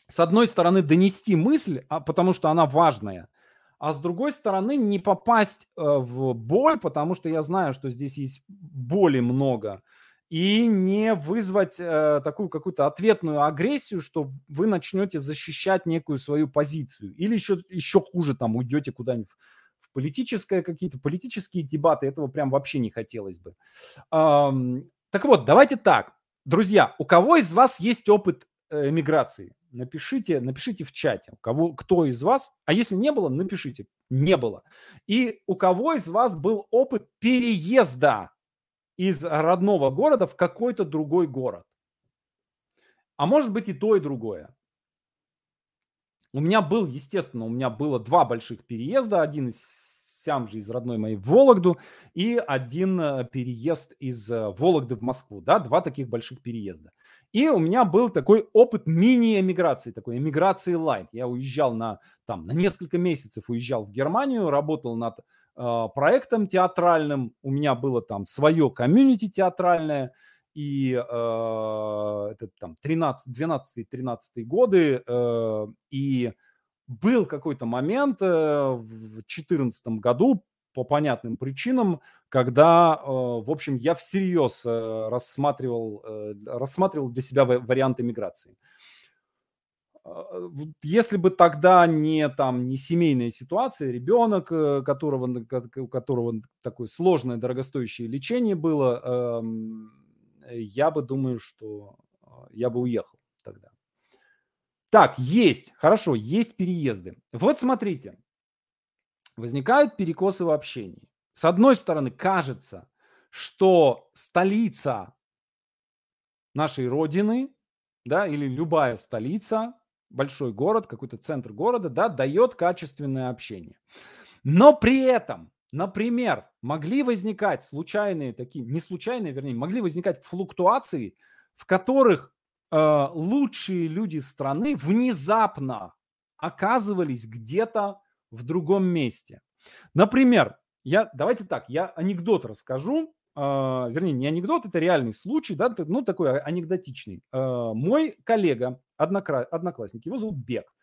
с одной стороны донести мысль, а, потому что она важная – а с другой стороны не попасть э, в боль, потому что я знаю, что здесь есть боли много, и не вызвать э, такую какую-то ответную агрессию, что вы начнете защищать некую свою позицию, или еще, еще хуже, там, уйдете куда-нибудь в политическое какие-то политические дебаты, этого прям вообще не хотелось бы. Эм, так вот, давайте так, друзья, у кого из вас есть опыт э, миграции? Напишите, напишите в чате, кого, кто из вас, а если не было, напишите, не было. И у кого из вас был опыт переезда из родного города в какой-то другой город. А может быть и то, и другое. У меня был, естественно, у меня было два больших переезда. Один из сям же из родной моей Вологду и один э, переезд из э, Вологды в Москву. Да, два таких больших переезда. И у меня был такой опыт мини-эмиграции, такой эмиграции лайт. Я уезжал на, там, на несколько месяцев, уезжал в Германию, работал над э, проектом театральным. У меня было там свое комьюнити театральное. И э, это там 13, 12-13 годы. Э, и был какой-то момент э, в 2014 году, по понятным причинам, когда, э, в общем, я всерьез э, рассматривал, э, рассматривал для себя варианты миграции. Если бы тогда не там не семейная ситуация, ребенок, которого, у которого такое сложное, дорогостоящее лечение было, эм, я бы думаю, что я бы уехал тогда. Так, есть, хорошо, есть переезды. Вот смотрите, возникают перекосы в общении. С одной стороны, кажется, что столица нашей родины, да, или любая столица, большой город, какой-то центр города, да, дает качественное общение. Но при этом, например, могли возникать случайные такие, не случайные, вернее, могли возникать флуктуации, в которых э, лучшие люди страны внезапно оказывались где-то в другом месте. Например, я, давайте так, я анекдот расскажу, э, вернее, не анекдот, это реальный случай, да, ну такой анекдотичный. Э, мой коллега, однокра... одноклассник, его зовут Бек,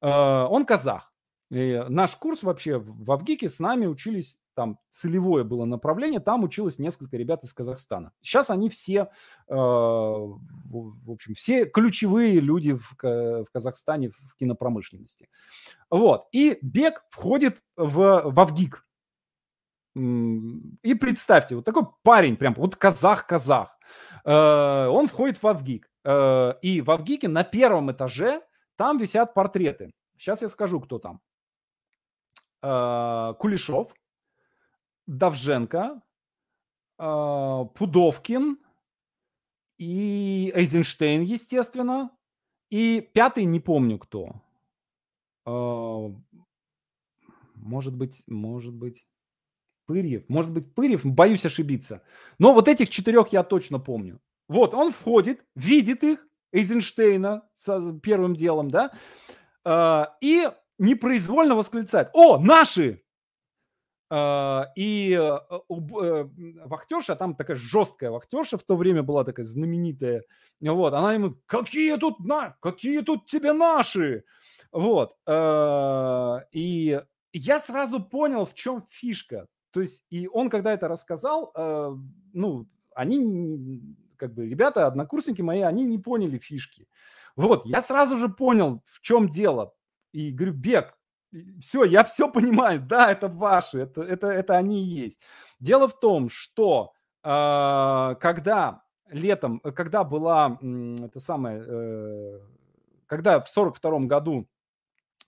э, он казах. И наш курс вообще в Авгике с нами учились там целевое было направление, там училось несколько ребят из Казахстана. Сейчас они все, э, в общем, все ключевые люди в, в Казахстане в кинопромышленности. Вот. И Бег входит в, в Авгик. И представьте, вот такой парень, прям вот казах-казах, э, он входит в Авгик. Э, и в Авгике на первом этаже там висят портреты. Сейчас я скажу, кто там. Э, Кулешов – Давженко, а, Пудовкин и Эйзенштейн, естественно. И пятый не помню кто. А, может быть, может быть, Пырьев. Может быть, Пырьев, боюсь ошибиться. Но вот этих четырех я точно помню. Вот, он входит, видит их, Эйзенштейна с первым делом, да, а, и непроизвольно восклицает. О, наши! А, и э, э, вахтерша, там такая жесткая вахтерша в то время была такая знаменитая, вот, она ему, какие тут, на, какие тут тебе наши? Вот, а, и я сразу понял, в чем фишка. То есть, и он, когда это рассказал, э, ну, они, как бы, ребята, однокурсники мои, они не поняли фишки. Вот, я сразу же понял, в чем дело. И говорю, Бег, все, я все понимаю, да, это ваши, это, это, это они и есть. Дело в том, что э, когда летом, когда была, это самое, э, когда в 42 году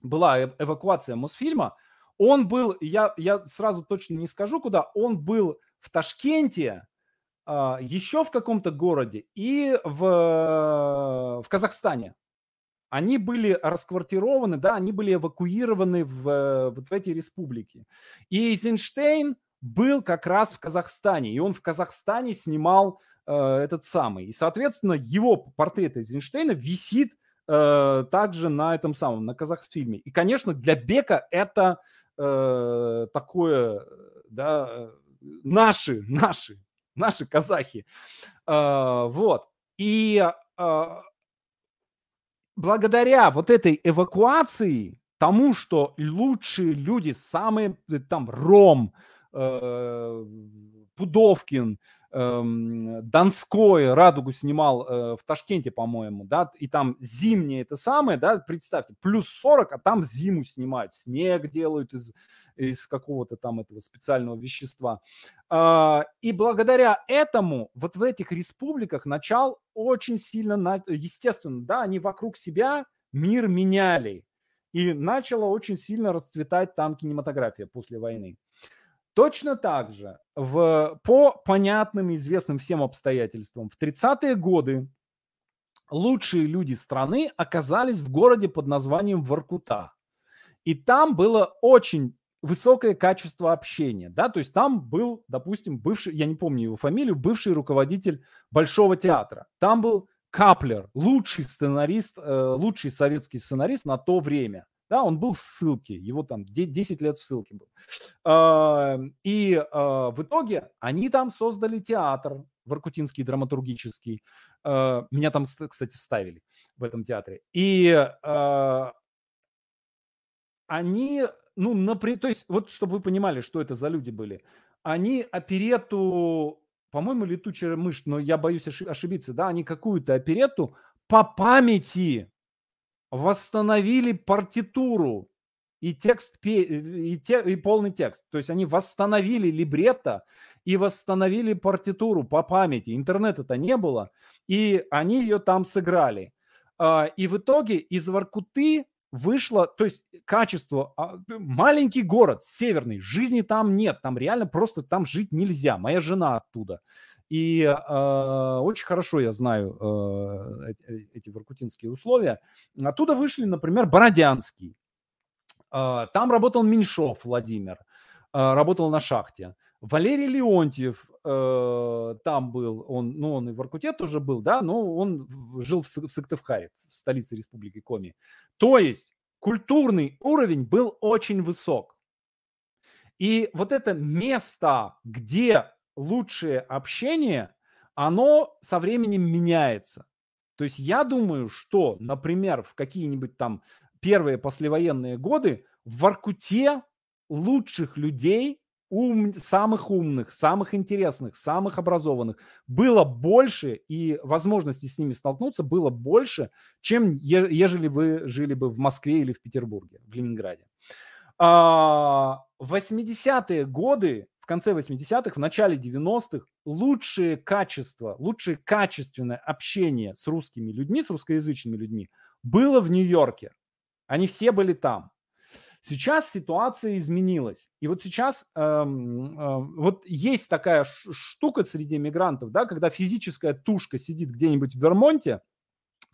была э, эвакуация Мосфильма, он был, я, я сразу точно не скажу куда, он был в Ташкенте, э, еще в каком-то городе и в, в Казахстане они были расквартированы, да, они были эвакуированы в, э, вот в эти республики. И Эйзенштейн был как раз в Казахстане, и он в Казахстане снимал э, этот самый. И, соответственно, его портрет Эйзенштейна висит э, также на этом самом, на казахфильме. И, конечно, для Бека это э, такое, да, наши, наши, наши казахи. Э, вот. И э, благодаря вот этой эвакуации, тому, что лучшие люди, самые э, там Ром, э, Пудовкин, э, Донской Радугу снимал э, в Ташкенте, по-моему, да, и там зимнее это самое, да, представьте, плюс 40, а там зиму снимают, снег делают из из какого-то там этого специального вещества. А, и благодаря этому вот в этих республиках начал очень сильно, естественно, да, они вокруг себя мир меняли. И начала очень сильно расцветать там кинематография после войны. Точно так же в, по понятным и известным всем обстоятельствам в 30-е годы лучшие люди страны оказались в городе под названием Воркута. И там было очень высокое качество общения, да, то есть там был, допустим, бывший, я не помню его фамилию, бывший руководитель Большого театра. Там был Каплер, лучший сценарист, э, лучший советский сценарист на то время. Да, он был в ссылке, его там 10 лет в ссылке был. А, и а, в итоге они там создали театр, Воркутинский драматургический. А, меня там, кстати, ставили в этом театре. И они, ну, например, то есть, вот чтобы вы понимали, что это за люди были. Они оперету, по-моему, «Летучая мышь», но я боюсь ошибиться, да, они какую-то оперету по памяти восстановили партитуру и текст, и, те, и полный текст. То есть они восстановили либретто и восстановили партитуру по памяти. Интернета-то не было, и они ее там сыграли. А, и в итоге из Воркуты вышло, то есть качество, а, маленький город, северный, жизни там нет, там реально просто там жить нельзя. Моя жена оттуда. И э, очень хорошо я знаю э, эти, эти воркутинские условия. Оттуда вышли, например, Бородянский. Э, там работал Меньшов Владимир, э, работал на шахте. Валерий Леонтьев э, там был, он, ну, он и в Воркуте тоже был, да, но он жил в, в Сыктывкаре, в столице Республики Коми. То есть культурный уровень был очень высок. И вот это место, где лучшее общение, оно со временем меняется. То есть я думаю, что, например, в какие-нибудь там первые послевоенные годы в Воркуте лучших людей, ум, самых умных, самых интересных, самых образованных было больше, и возможности с ними столкнуться было больше, чем ежели вы жили бы в Москве или в Петербурге, в Ленинграде. А, в 80-е годы в конце 80-х, в начале 90-х лучшее качество, лучшее качественное общение с русскими людьми, с русскоязычными людьми было в Нью-Йорке. Они все были там. Сейчас ситуация изменилась. И вот сейчас эм, э, вот есть такая штука среди мигрантов, да, когда физическая тушка сидит где-нибудь в Вермонте,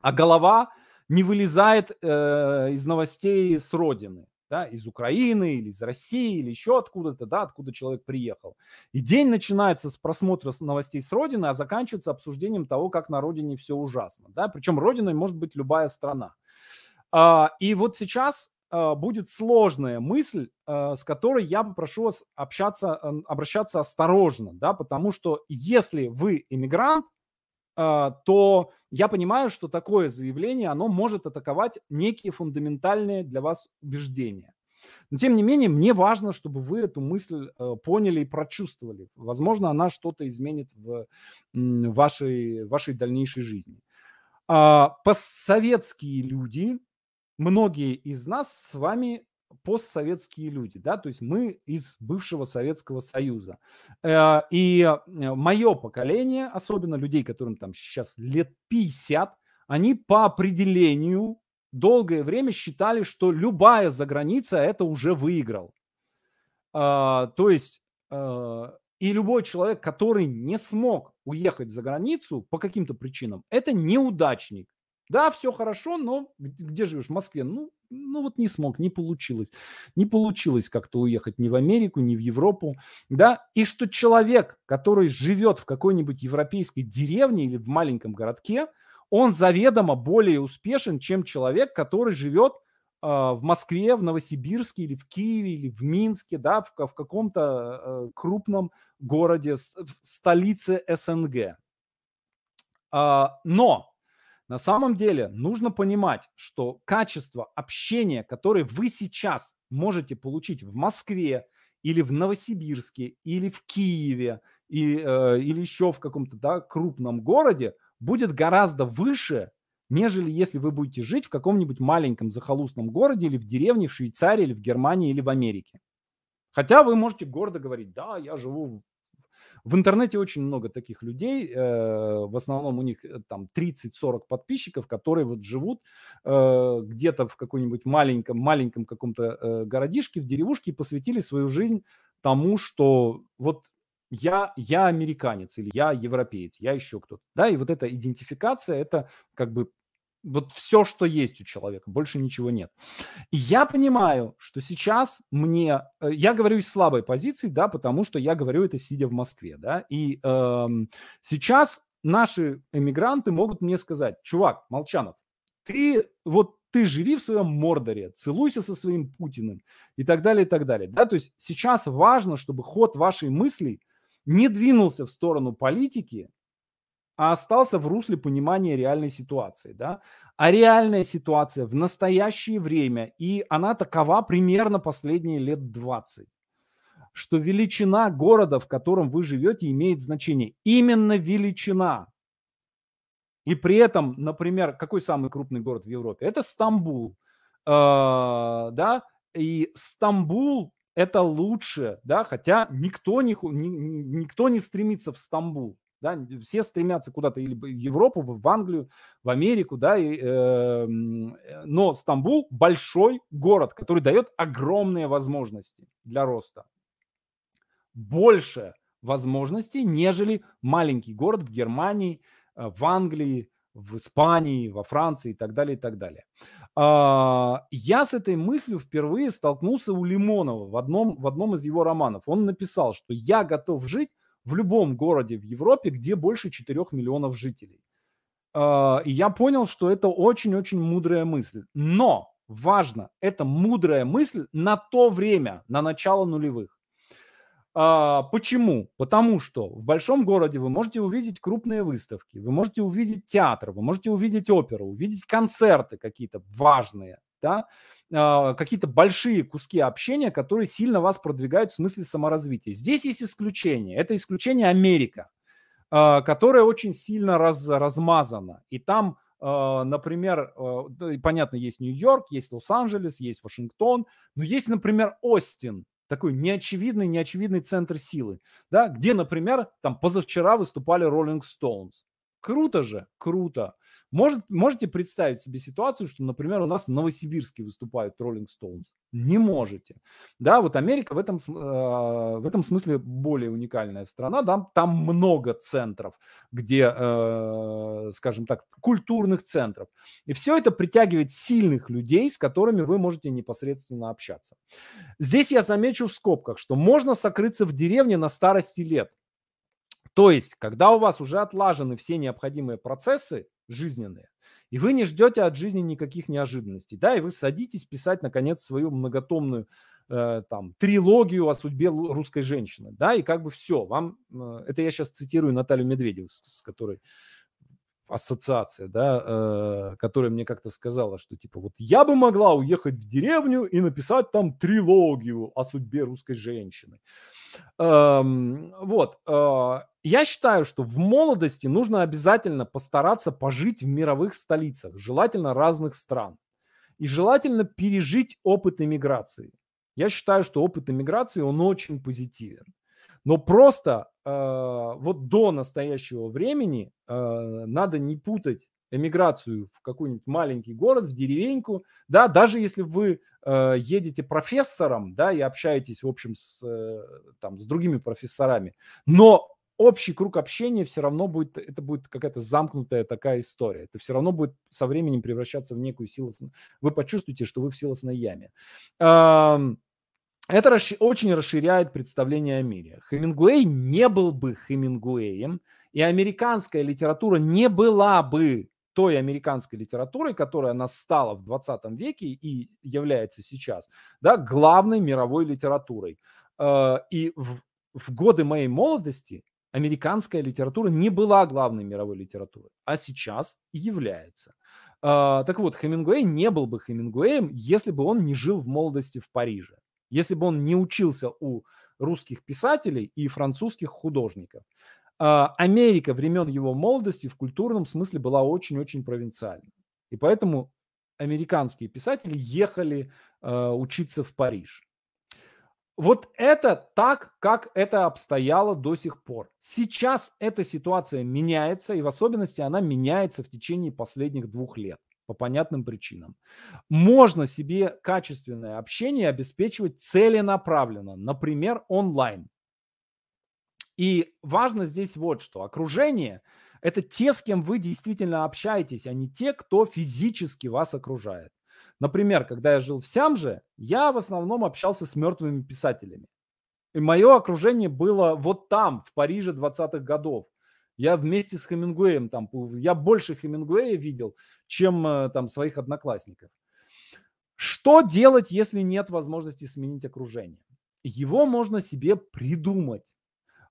а голова не вылезает э, из новостей с родины да, из Украины или из России или еще откуда-то, да, откуда человек приехал. И день начинается с просмотра новостей с родины, а заканчивается обсуждением того, как на родине все ужасно, да, причем родиной может быть любая страна. А, и вот сейчас будет сложная мысль, а, с которой я попрошу вас общаться, обращаться осторожно, да, потому что если вы иммигрант, то я понимаю, что такое заявление, оно может атаковать некие фундаментальные для вас убеждения. Но тем не менее, мне важно, чтобы вы эту мысль поняли и прочувствовали. Возможно, она что-то изменит в вашей, вашей дальнейшей жизни. А, постсоветские люди, многие из нас с вами постсоветские люди, да, то есть мы из бывшего Советского Союза. Э, и э, мое поколение, особенно людей, которым там сейчас лет 50, они по определению долгое время считали, что любая заграница это уже выиграл. А, то есть э, и любой человек, который не смог уехать за границу по каким-то причинам, это неудачник. Да, все хорошо, но где живешь? В Москве. Ну, ну вот не смог, не получилось. Не получилось как-то уехать ни в Америку, ни в Европу. Да, и что человек, который живет в какой-нибудь европейской деревне или в маленьком городке, он заведомо более успешен, чем человек, который живет э, в Москве, в Новосибирске или в Киеве или в Минске, да, в, в каком-то э, крупном городе, в столице СНГ. Э, но на самом деле нужно понимать, что качество общения, которое вы сейчас можете получить в Москве или в Новосибирске или в Киеве и, э, или еще в каком-то да, крупном городе, будет гораздо выше, нежели если вы будете жить в каком-нибудь маленьком захолустном городе или в деревне в Швейцарии или в Германии или в Америке. Хотя вы можете гордо говорить, да, я живу в интернете очень много таких людей, э, в основном у них э, там 30-40 подписчиков, которые вот живут э, где-то в каком-нибудь маленьком, маленьком каком-то городишке, в деревушке и посвятили свою жизнь тому, что вот я, я американец или я европеец, я еще кто-то. Да, и вот эта идентификация, это как бы вот все, что есть у человека, больше ничего нет. И я понимаю, что сейчас мне, э, я говорю из слабой позиции, да, потому что я говорю это сидя в Москве, да, и эм, сейчас наши эмигранты могут мне сказать, чувак, Молчанов, ты вот ты живи в своем Мордоре, целуйся со своим Путиным и так далее, и так далее. Да? То есть сейчас важно, чтобы ход вашей мысли не двинулся в сторону политики, а остался в русле понимания реальной ситуации. Да? А реальная ситуация в настоящее время, и она такова примерно последние лет 20, что величина города, в котором вы живете, имеет значение. Именно величина. И при этом, например, какой самый крупный город в Европе? Это Стамбул. Э, да, и Стамбул это лучше, да, хотя никто не, никто не стремится в Стамбул. Да, все стремятся куда-то или в Европу, в Англию, в Америку, да, и, эм, э, но Стамбул большой город, который дает огромные возможности для роста. Больше возможностей, нежели маленький город в Германии, Э, в Англии, в Испании, во Франции и так далее, и так далее. А, я с этой мыслью впервые столкнулся у Лимонова в одном, в одном из его романов. Он написал, что я готов жить в любом городе в Европе, где больше 4 миллионов жителей. А, и я понял, что это очень-очень мудрая мысль. Но важно, это мудрая мысль на то время, на начало нулевых. А, почему? Потому что в большом городе вы можете увидеть крупные выставки, вы можете увидеть театр, вы можете увидеть оперу, увидеть концерты какие-то важные, да, какие-то большие куски общения, которые сильно вас продвигают в смысле саморазвития. Здесь есть исключение. Это исключение Америка, а, которая очень сильно раз, размазана. И там например, понятно, есть Нью-Йорк, есть Лос-Анджелес, есть Вашингтон, но есть, например, Остин, такой неочевидный, неочевидный центр силы, да, где, например, там позавчера выступали Rolling Stones. Круто же, круто. Может, можете представить себе ситуацию, что, например, у нас в Новосибирске выступают Rolling Stones? Не можете. Да, вот Америка в этом, э, в этом смысле более уникальная страна. Да? Там много центров, где, э, скажем так, культурных центров. И все это притягивает сильных людей, с которыми вы можете непосредственно общаться. Здесь я замечу в скобках, что можно сокрыться в деревне на старости лет. То есть, когда у вас уже отлажены все необходимые процессы, жизненные. И вы не ждете от жизни никаких неожиданностей, да, и вы садитесь писать, наконец, свою многотомную э, там трилогию о судьбе русской женщины, да, и как бы все, вам, э, это я сейчас цитирую Наталью Медведеву, с, с которой ассоциация, да, э, которая мне как-то сказала, что типа вот я бы могла уехать в деревню и написать там трилогию о судьбе русской женщины. Эм, вот. Э, я считаю, что в молодости нужно обязательно постараться пожить в мировых столицах, желательно разных стран. И желательно пережить опыт иммиграции. Я считаю, что опыт иммиграции, он очень позитивен. Но просто э, вот до настоящего времени э, надо не путать эмиграцию в какой-нибудь маленький город, в деревеньку, да, даже если вы э, едете профессором, да, и общаетесь, в общем, с, э, там, с другими профессорами, но общий круг общения все равно будет, это будет какая-то замкнутая такая история. Это все равно будет со временем превращаться в некую силу. Вы почувствуете, что вы в силосной яме. Это очень расширяет представление о мире. Хемингуэй не был бы Хемингуэем, и американская литература не была бы той американской литературой, которая она стала в 20 веке и является сейчас, да, главной мировой литературой. Э, и в, в годы моей молодости американская литература не была главной мировой литературой, а сейчас является. Э, так вот, Хемингуэй не был бы Хемингуэем, если бы он не жил в молодости в Париже, если бы он не учился у русских писателей и французских художников. А, Америка времен его молодости в культурном смысле была очень-очень провинциальной. И поэтому американские писатели ехали э, учиться в Париж. Вот это так, как это обстояло до сих пор. Сейчас эта ситуация меняется, и в особенности она меняется в течение последних двух лет по понятным причинам. Можно себе качественное общение обеспечивать целенаправленно, например, онлайн. И важно здесь вот что. Окружение – это те, с кем вы действительно общаетесь, а не те, кто физически вас окружает. Например, когда я жил в Сямже, я в основном общался с мертвыми писателями. И мое окружение было вот там, в Париже 20-х годов. Я вместе с Хемингуэем там, я больше Хемингуэя видел, чем э, там своих одноклассников. Что делать, если нет возможности сменить окружение? Его можно себе придумать.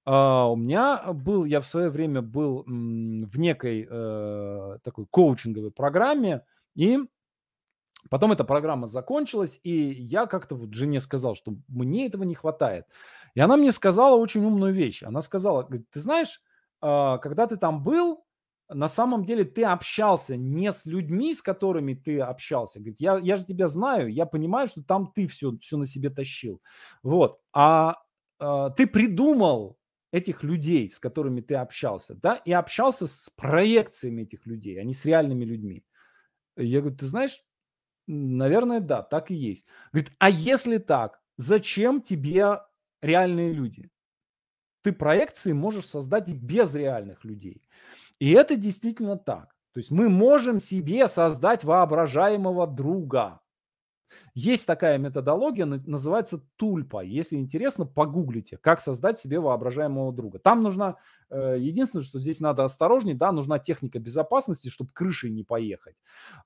Uh, у меня был, я в свое время был в некой uh, такой коучинговой программе, и потом эта программа закончилась, и я как-то вот жене сказал, что мне этого не хватает. И она мне сказала очень умную вещь. Она сказала, говорит, ты знаешь, uh, когда ты там был, на самом деле ты общался не с людьми, с которыми ты общался. Говорит, я, я же тебя знаю, я понимаю, что там ты все, все на себе тащил. Вот. А э, ты придумал этих людей, с которыми ты общался, да, и общался с проекциями этих людей, а не с реальными людьми. Я говорю, ты знаешь, наверное, да, так и есть. Говорит, а если так, зачем тебе реальные люди? Ты проекции можешь создать и без реальных людей. И это действительно так. То есть мы можем себе создать воображаемого друга. Есть такая методология, называется тульпа. Если интересно, погуглите, как создать себе воображаемого друга. Там нужна, э, единственное, что здесь надо осторожней, да, нужна техника безопасности, чтобы крышей не поехать.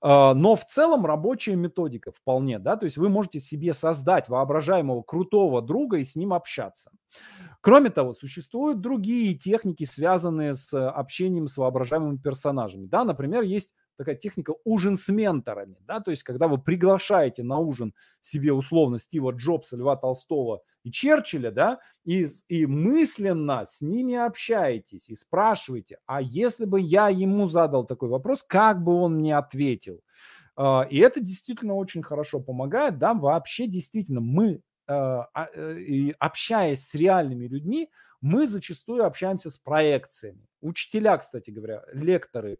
А, но в целом рабочая методика вполне, да, то есть вы можете себе создать воображаемого крутого друга и с ним общаться. Кроме того, существуют другие техники, связанные с общением с воображаемыми персонажами. Да, например, есть такая техника ужин с менторами, да, то есть когда вы приглашаете на ужин себе условно Стива Джобса, Льва Толстого и Черчилля, да, и, и мысленно с ними общаетесь и спрашиваете, а если бы я ему задал такой вопрос, как бы он мне ответил? А, и это действительно очень хорошо помогает, да, вообще действительно мы, а, а, э, общаясь с реальными людьми, мы зачастую общаемся с проекциями. Учителя, кстати говоря, лекторы,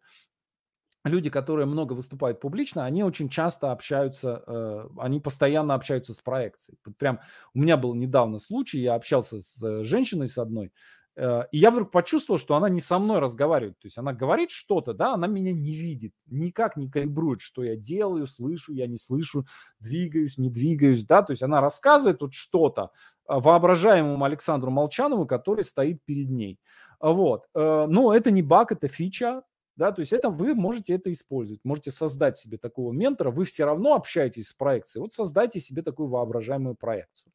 люди, которые много выступают публично, они очень часто общаются, э, они постоянно общаются с проекцией. Прям у меня был недавно случай, я общался с э, женщиной с одной, э, и я вдруг почувствовал, что она не со мной разговаривает. То есть она говорит что-то, да, она меня не видит, никак не калибрует, что я делаю, слышу, я не слышу, двигаюсь, не двигаюсь, да. То есть она рассказывает вот что-то воображаемому Александру Молчанову, который стоит перед ней. Вот. Но это не баг, это фича, да, то есть это вы можете это использовать, можете создать себе такого ментора, вы все равно общаетесь с проекцией, вот создайте себе такую воображаемую проекцию.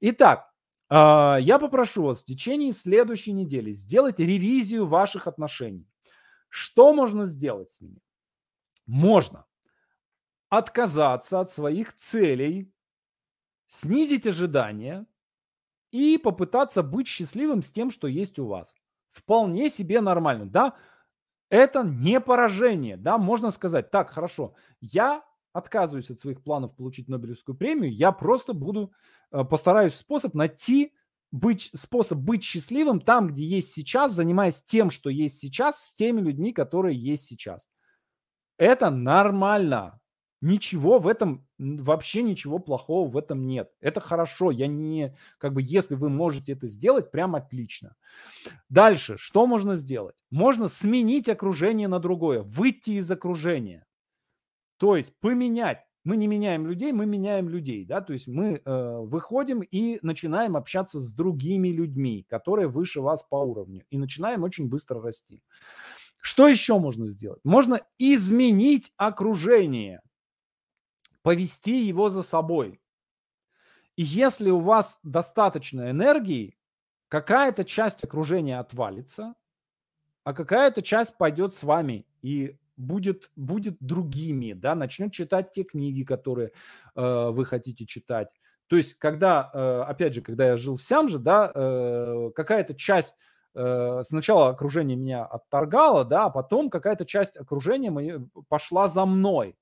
Итак, а, я попрошу вас в течение следующей недели сделать ревизию ваших отношений. Что можно сделать с ними? Можно отказаться от своих целей, снизить ожидания и попытаться быть счастливым с тем, что есть у вас. Вполне себе нормально. Да, это не поражение, да, можно сказать, так, хорошо, я отказываюсь от своих планов получить Нобелевскую премию, я просто буду, э, постараюсь способ найти быть, способ быть счастливым там, где есть сейчас, занимаясь тем, что есть сейчас, с теми людьми, которые есть сейчас. Это нормально. Ничего в этом, вообще ничего плохого в этом нет. Это хорошо. Я не, как бы, если вы можете это сделать, прям отлично. Дальше, что можно сделать? Можно сменить окружение на другое, выйти из окружения. То есть поменять. Мы не меняем людей, мы меняем людей, да, то есть мы э, выходим и начинаем общаться с другими людьми, которые выше вас по уровню, и начинаем очень быстро расти. Что еще можно сделать? Можно изменить окружение повести его за собой. И если у вас достаточно энергии, какая-то часть окружения отвалится, а какая-то часть пойдет с вами и будет, будет другими, да, начнет читать те книги, которые э, вы хотите читать. То есть, когда, э, опять же, когда я жил в Сямже, да, э, какая-то часть э, сначала окружение меня отторгало, да, а потом какая-то часть окружения моей пошла за мной.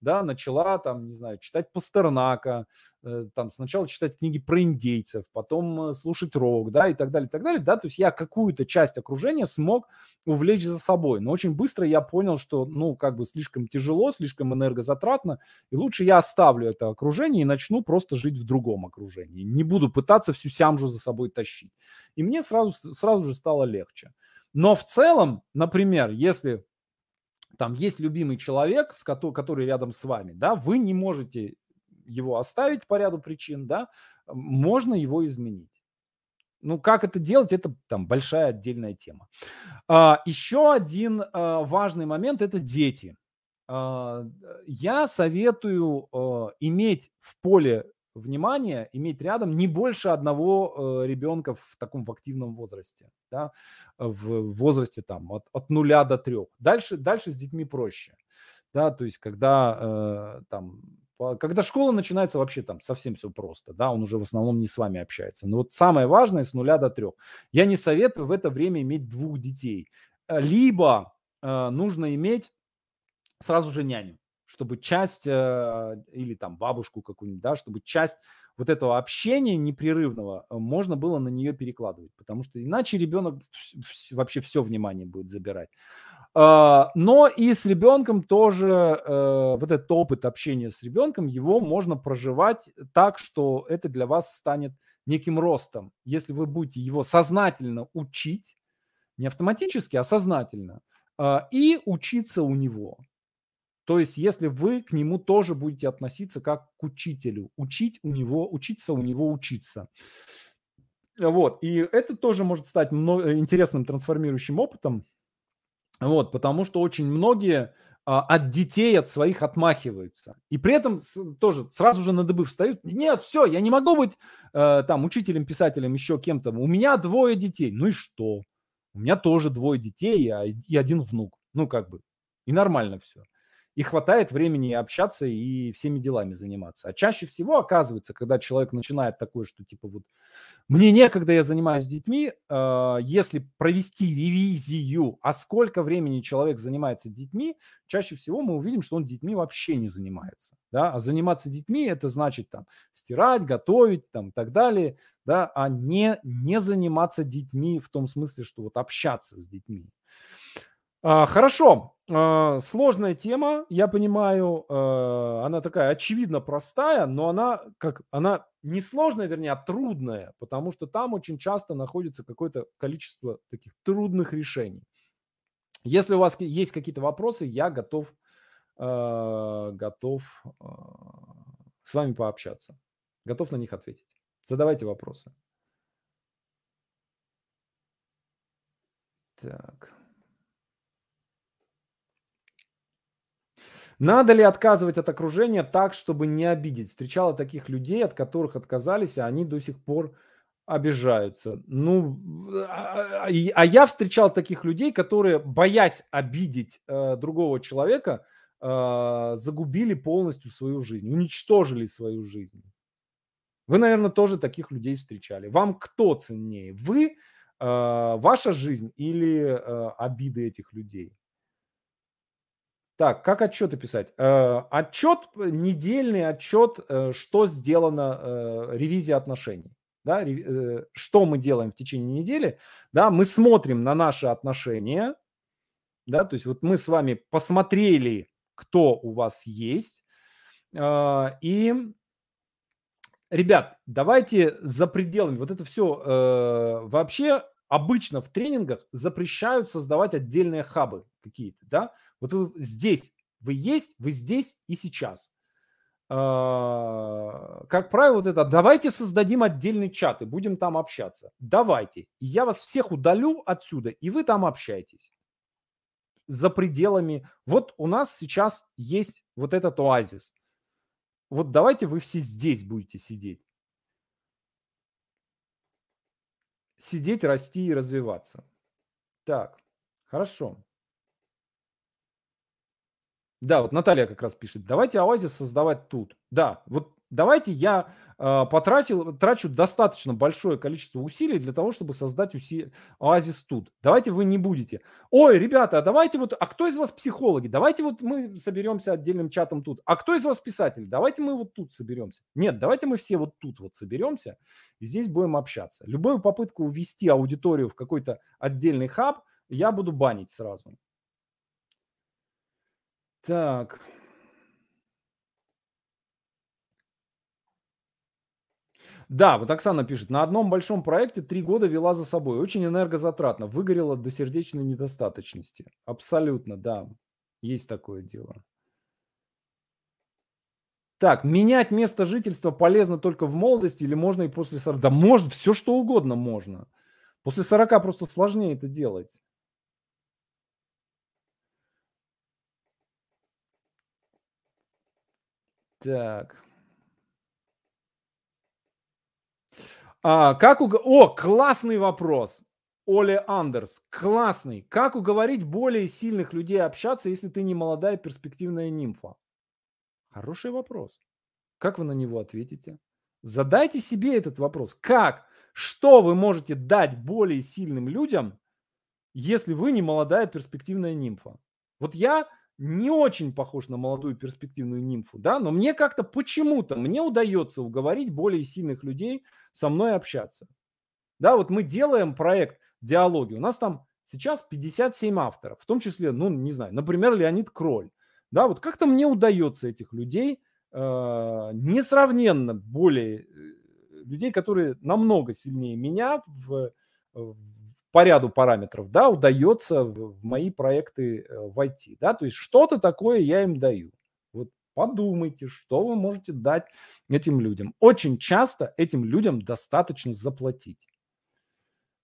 Да, начала там, не знаю, читать Пастернака, э, там сначала читать книги про индейцев, потом э, слушать рок, да, и так далее, и так далее, да, то есть я какую-то часть окружения смог увлечь за собой, но очень быстро я понял, что, ну, как бы слишком тяжело, слишком энергозатратно, и лучше я оставлю это окружение и начну просто жить в другом окружении, не буду пытаться всю сямжу за собой тащить. И мне сразу, сразу же стало легче. Но в целом, например, если там есть любимый человек, с который, который рядом с вами, да, вы не можете его оставить по ряду причин, да, можно его изменить. Ну, как это делать, это там большая отдельная тема. А, еще один а, важный момент – это дети. А, я советую а, иметь в поле внимание иметь рядом не больше одного э, ребенка в таком в активном возрасте, да, в возрасте там от, от нуля до трех. Дальше, дальше с детьми проще, да, то есть когда э, там когда школа начинается, вообще там совсем все просто, да, он уже в основном не с вами общается. Но вот самое важное с нуля до трех. Я не советую в это время иметь двух детей. Либо э, нужно иметь сразу же няню чтобы часть, э, или там бабушку какую-нибудь, да, чтобы часть вот этого общения непрерывного э, можно было на нее перекладывать, потому что иначе ребенок вообще все внимание будет забирать. А, но и с ребенком тоже э, вот этот опыт общения с ребенком, его можно проживать так, что это для вас станет неким ростом. Если вы будете его сознательно учить, не автоматически, а сознательно, а, и учиться у него. То есть, если вы к нему тоже будете относиться как к учителю, учить у него, учиться у него учиться. Вот, и это тоже может стать интересным трансформирующим опытом, вот, потому что очень многие а, от детей, от своих отмахиваются. И при этом тоже сразу же на дыбы встают. Нет, все, я не могу быть э, там учителем, писателем, еще кем-то. У меня двое детей. Ну и что? У меня тоже двое детей а, и один внук. Ну как бы. И нормально все и хватает времени общаться и всеми делами заниматься. А чаще всего оказывается, когда человек начинает такое, что типа вот мне некогда, я занимаюсь детьми, э, если провести ревизию, а сколько времени человек занимается детьми, чаще всего мы увидим, что он детьми вообще не занимается. Да? А заниматься детьми это значит там стирать, готовить там, и так далее, да? а не, не заниматься детьми в том смысле, что вот общаться с детьми. А, хорошо, а, сложная тема, я понимаю, а, она такая очевидно простая, но она как она не сложная, вернее, а трудная, потому что там очень часто находится какое-то количество таких трудных решений. Если у вас есть какие-то вопросы, я готов, готов с вами пообщаться, готов на них ответить. Задавайте вопросы. Так. Надо ли отказывать от окружения так, чтобы не обидеть? Встречала таких людей, от которых отказались, а они до сих пор обижаются. Ну, а, а, а я встречал таких людей, которые, боясь обидеть э, другого человека, э, загубили полностью свою жизнь, уничтожили свою жизнь. Вы, наверное, тоже таких людей встречали. Вам кто ценнее? Вы, э, ваша жизнь или э, обиды этих людей? Так, как отчеты писать? Э, отчет, недельный отчет, э, что сделано, э, ревизия отношений. Да, э, что мы делаем в течение недели? Да, мы смотрим на наши отношения. Да, то есть вот мы с вами посмотрели, кто у вас есть. Э, и, ребят, давайте за пределами, вот это все э, вообще обычно в тренингах запрещают создавать отдельные хабы какие-то, да, вот вы здесь, вы есть, вы здесь и сейчас. А, как правило, вот это, давайте создадим отдельный чат и будем там общаться. Давайте. Я вас всех удалю отсюда, и вы там общаетесь. За пределами. Вот у нас сейчас есть вот этот оазис. Вот давайте вы все здесь будете сидеть. Сидеть, расти и развиваться. Так, хорошо. Да, вот Наталья как раз пишет, давайте оазис создавать тут. Да, вот Давайте я э, потратил, трачу достаточно большое количество усилий для того, чтобы создать уси... оазис тут. Давайте вы не будете. Ой, ребята, а давайте вот, а кто из вас психологи? Давайте вот мы соберемся отдельным чатом тут. А кто из вас писатель? Давайте мы вот тут соберемся. Нет, давайте мы все вот тут вот соберемся и здесь будем общаться. Любую попытку ввести аудиторию в какой-то отдельный хаб я буду банить сразу. Так. Да, вот Оксана пишет, на одном большом проекте три года вела за собой. Очень энергозатратно. Выгорела до сердечной недостаточности. Абсолютно, да. Есть такое дело. Так, менять место жительства полезно только в молодости или можно и после 40? Да может, все что угодно можно. После 40 просто сложнее это делать. Так. А, как уг... О, классный вопрос. Оле Андерс. Классный. Как уговорить более сильных людей общаться, если ты не молодая перспективная нимфа? Хороший вопрос. Как вы на него ответите? Задайте себе этот вопрос. Как? Что вы можете дать более сильным людям, если вы не молодая перспективная нимфа? Вот я не очень похож на молодую перспективную нимфу, да, но мне как-то почему-то, мне удается уговорить более сильных людей со мной общаться. Да, вот мы делаем проект диалоги, у нас там сейчас 57 авторов, в том числе, ну, не знаю, например, Леонид Кроль. Да, вот как-то мне удается этих людей э, несравненно более, э, людей, которые намного сильнее меня в, в по ряду параметров, да, удается в мои проекты э, войти, да, то есть что-то такое я им даю. Вот подумайте, что вы можете дать этим людям. Очень часто этим людям достаточно заплатить.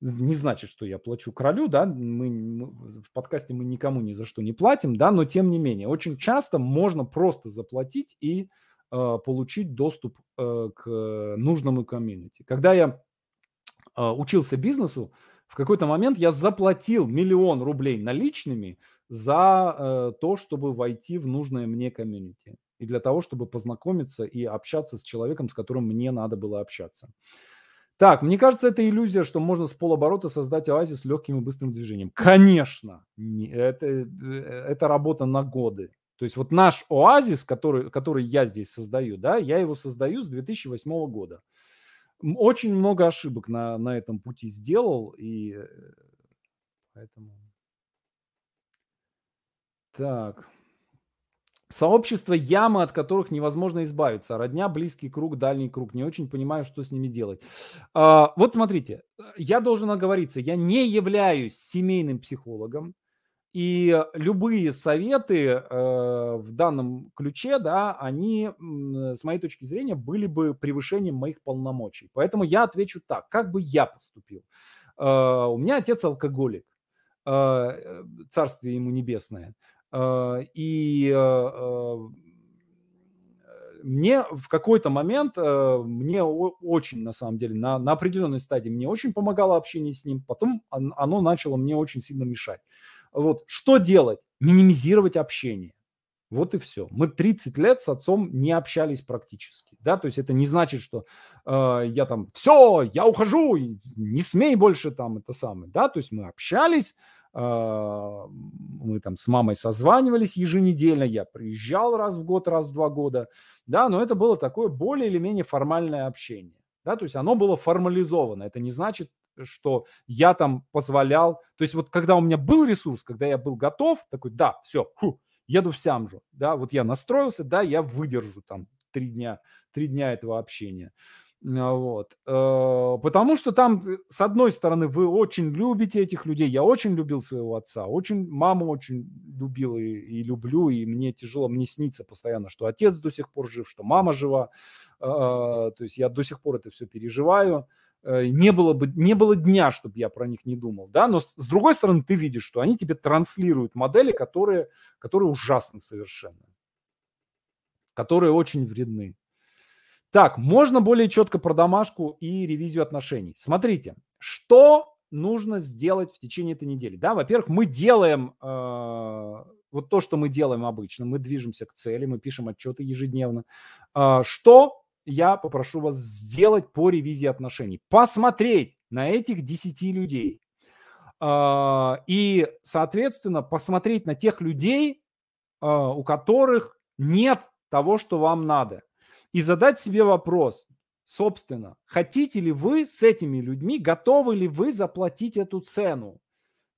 Не значит, что я плачу королю, да, мы в подкасте мы никому ни за что не платим, да, но тем не менее, очень часто можно просто заплатить и э, получить доступ э, к нужному комьюнити. Когда я э, учился бизнесу, в какой-то момент я заплатил миллион рублей наличными за э, то, чтобы войти в нужное мне комьюнити. И для того, чтобы познакомиться и общаться с человеком, с которым мне надо было общаться. Так, мне кажется, это иллюзия, что можно с полоборота создать оазис легким и быстрым движением. Конечно, это, э, это работа на годы. То есть вот наш оазис, который, который я здесь создаю, да, я его создаю с 2008 года очень много ошибок на, на этом пути сделал, и э, поэтому... Так. Сообщество ямы, от которых невозможно избавиться. Родня, близкий круг, дальний круг. Не очень понимаю, что с ними делать. А, вот смотрите, я должен оговориться, я не являюсь семейным психологом. И любые советы э, в данном ключе, да, они, с моей точки зрения, были бы превышением моих полномочий. Поэтому я отвечу так, как бы я поступил. Э, у меня отец алкоголик, э, царствие ему небесное. Э, и э, э мне в какой-то момент, э, мне очень, на самом деле, на, на определенной стадии мне очень помогало общение с ним, потом оно начало мне очень сильно мешать. Вот что делать? Минимизировать общение. Вот и все. Мы 30 лет с отцом не общались практически. Да? То есть это не значит, что э, я там, все, я ухожу, не смей больше там это самое. Да? То есть мы общались, э, мы там с мамой созванивались еженедельно, я приезжал раз в год, раз в два года. Да? Но это было такое более или менее формальное общение. Да? То есть оно было формализовано. Это не значит, что я там позволял. То есть вот когда у меня был ресурс, когда я был готов, такой, да, все, фу, еду в Сямжу, да, вот я настроился, да, я выдержу там три дня, три дня этого общения. А, вот. Э, потому что там, э, с одной стороны, вы очень любите этих людей. Я очень любил своего отца, очень маму очень любил и, и люблю, и мне тяжело, мне снится постоянно, что отец до сих пор жив, что мама жива. То есть я до сих пор это все переживаю. Э, не было бы не было дня, чтобы я про них не думал, да, но с, другой стороны ты видишь, что они тебе транслируют модели, которые, которые ужасны совершенно, которые очень вредны. Так, можно более четко про домашку и ревизию отношений. Смотрите, что нужно сделать в течение этой недели? Да, во-первых, мы делаем э, вот то, что мы делаем обычно, мы движемся к цели, мы пишем отчеты ежедневно. Э, что я попрошу вас сделать по ревизии отношений. Посмотреть на этих 10 людей. А, и, соответственно, посмотреть на тех людей, а, у которых нет того, что вам надо. И задать себе вопрос, собственно, хотите ли вы с этими людьми, готовы ли вы заплатить эту цену?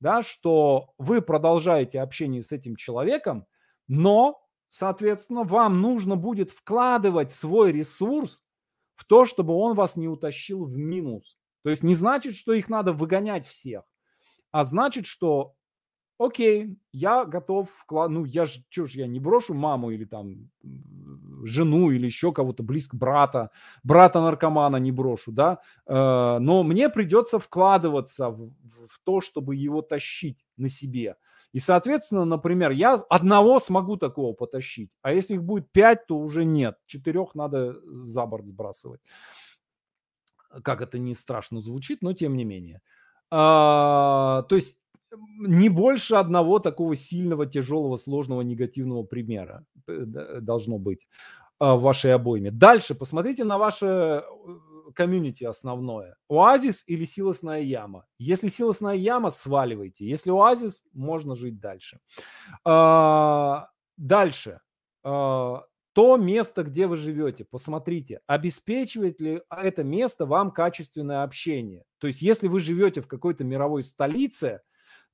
Да, что вы продолжаете общение с этим человеком, но, соответственно, вам нужно будет вкладывать свой ресурс в то, чтобы он вас не утащил в минус. То есть не значит, что их надо выгонять всех, а значит, что окей, я готов вклад... Ну, я же, что ж, я не брошу маму или там жену или еще кого-то, близко брата, брата-наркомана не брошу, да, э, но мне придется вкладываться в, в то, чтобы его тащить на себе. И, соответственно, например, я одного смогу такого потащить, а если их будет пять, то уже нет. Четырех надо за борт сбрасывать. Как это не страшно звучит, но тем не менее. А, то есть не больше одного такого сильного, тяжелого, сложного, негативного примера э, должно быть а, в вашей обойме. Дальше посмотрите на ваше э, комьюнити основное. Оазис или силосная яма? Если силосная яма, сваливайте. Если оазис, можно жить дальше. А, дальше. А, то место, где вы живете, посмотрите, обеспечивает ли это место вам качественное общение. То есть, если вы живете в какой-то мировой столице,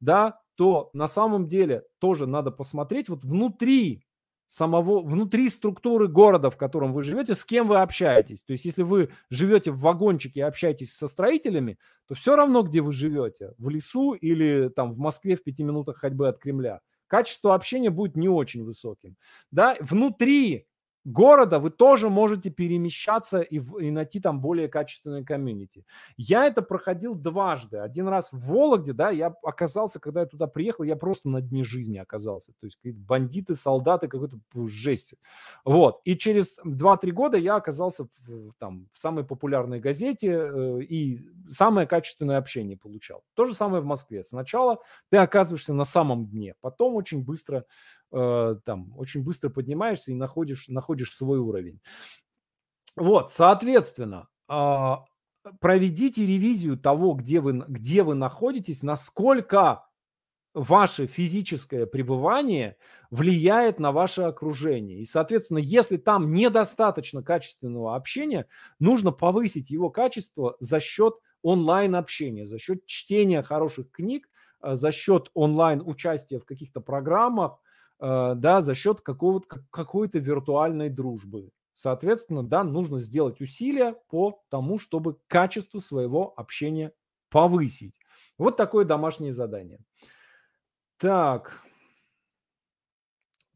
да, то на самом деле тоже надо посмотреть вот внутри самого, внутри структуры города, в котором вы живете, с кем вы общаетесь. То есть, если вы живете в вагончике и общаетесь со строителями, то все равно, где вы живете, в лесу или там в Москве в пяти минутах ходьбы от Кремля, качество общения будет не очень высоким. Да, внутри города вы тоже можете перемещаться и, и найти там более качественное комьюнити. Я это проходил дважды. Один раз в Вологде, да, я оказался, когда я туда приехал, я просто на дне жизни оказался. То есть бандиты, солдаты, какой-то жесть. Вот. И через 2-3 года я оказался в, там, в самой популярной газете э, и самое качественное общение получал. То же самое в Москве. Сначала ты оказываешься на самом дне, потом очень быстро Э, там очень быстро поднимаешься и находишь, находишь свой уровень. Вот, соответственно, а, проведите ревизию того, где вы, где вы находитесь, насколько ваше физическое пребывание влияет на ваше окружение. И, соответственно, если там недостаточно качественного общения, нужно повысить его качество за счет онлайн-общения, за счет чтения хороших книг, э, за счет онлайн-участия в каких-то программах, Э, да, за счет какого-то, какой-то виртуальной дружбы. Соответственно, да, нужно сделать усилия по тому, чтобы качество своего общения повысить. Вот такое домашнее задание. Так.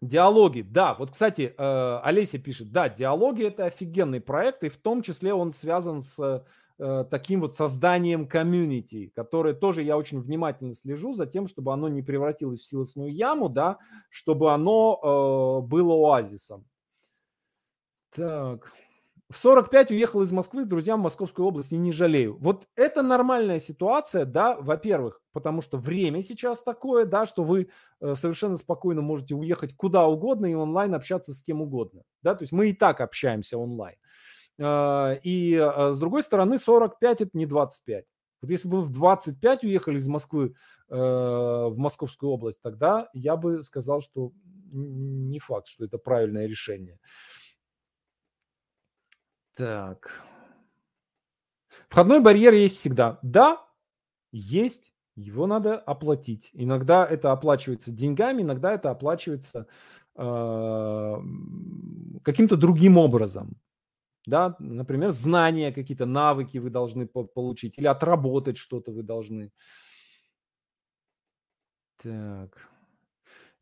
Диалоги, да, вот, кстати, э, Олеся пишет, да, диалоги это офигенный проект, и в том числе он связан с Э, таким вот созданием комьюнити, которое тоже я очень внимательно слежу за тем, чтобы оно не превратилось в силосную яму, да, чтобы оно э, было оазисом. Так. В 45 уехал из Москвы друзьям в Московскую область и не жалею. Вот это нормальная ситуация, да, во-первых, потому что время сейчас такое, да, что вы э, совершенно спокойно можете уехать куда угодно и онлайн общаться с кем угодно, да, то есть мы и так общаемся онлайн. А, и а, с другой стороны, 45 это не 25. Вот если бы вы в 25 уехали из Москвы э, в Московскую область, тогда я бы сказал, что не факт, что это правильное решение. Так. Входной барьер есть всегда. Да, есть. Его надо оплатить. Иногда это оплачивается деньгами, иногда это оплачивается э, каким-то другим образом да, например, знания какие-то, навыки вы должны получить или отработать что-то вы должны. Так.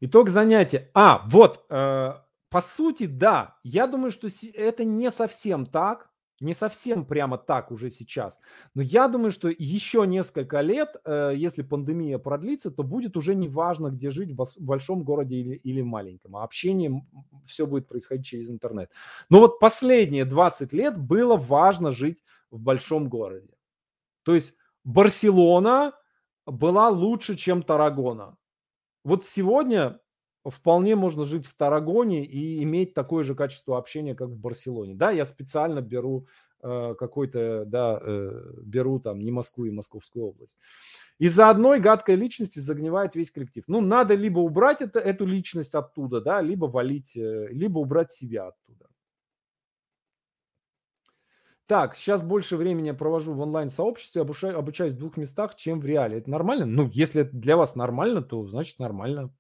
Итог занятия. А, вот, э, по сути, да, я думаю, что это не совсем так, не совсем прямо так уже сейчас. Но я думаю, что еще несколько лет, э, если пандемия продлится, то будет уже не важно, где жить, в большом городе или, или маленьком. А общение, все будет происходить через интернет. Но вот последние 20 лет было важно жить в большом городе. То есть Барселона была лучше, чем Тарагона. Вот сегодня вполне можно жить в Тарагоне и иметь такое же качество общения, как в Барселоне. Да, я специально беру э, какой-то, да, э, беру там не Москву и Московскую область. Из-за одной гадкой личности загнивает весь коллектив. Ну, надо либо убрать это, эту личность оттуда, да, либо валить, э, либо убрать себя оттуда. Так, сейчас больше времени провожу в онлайн-сообществе, обучаюсь в двух местах, чем в реале. Это нормально? Ну, если это для вас нормально, то значит нормально.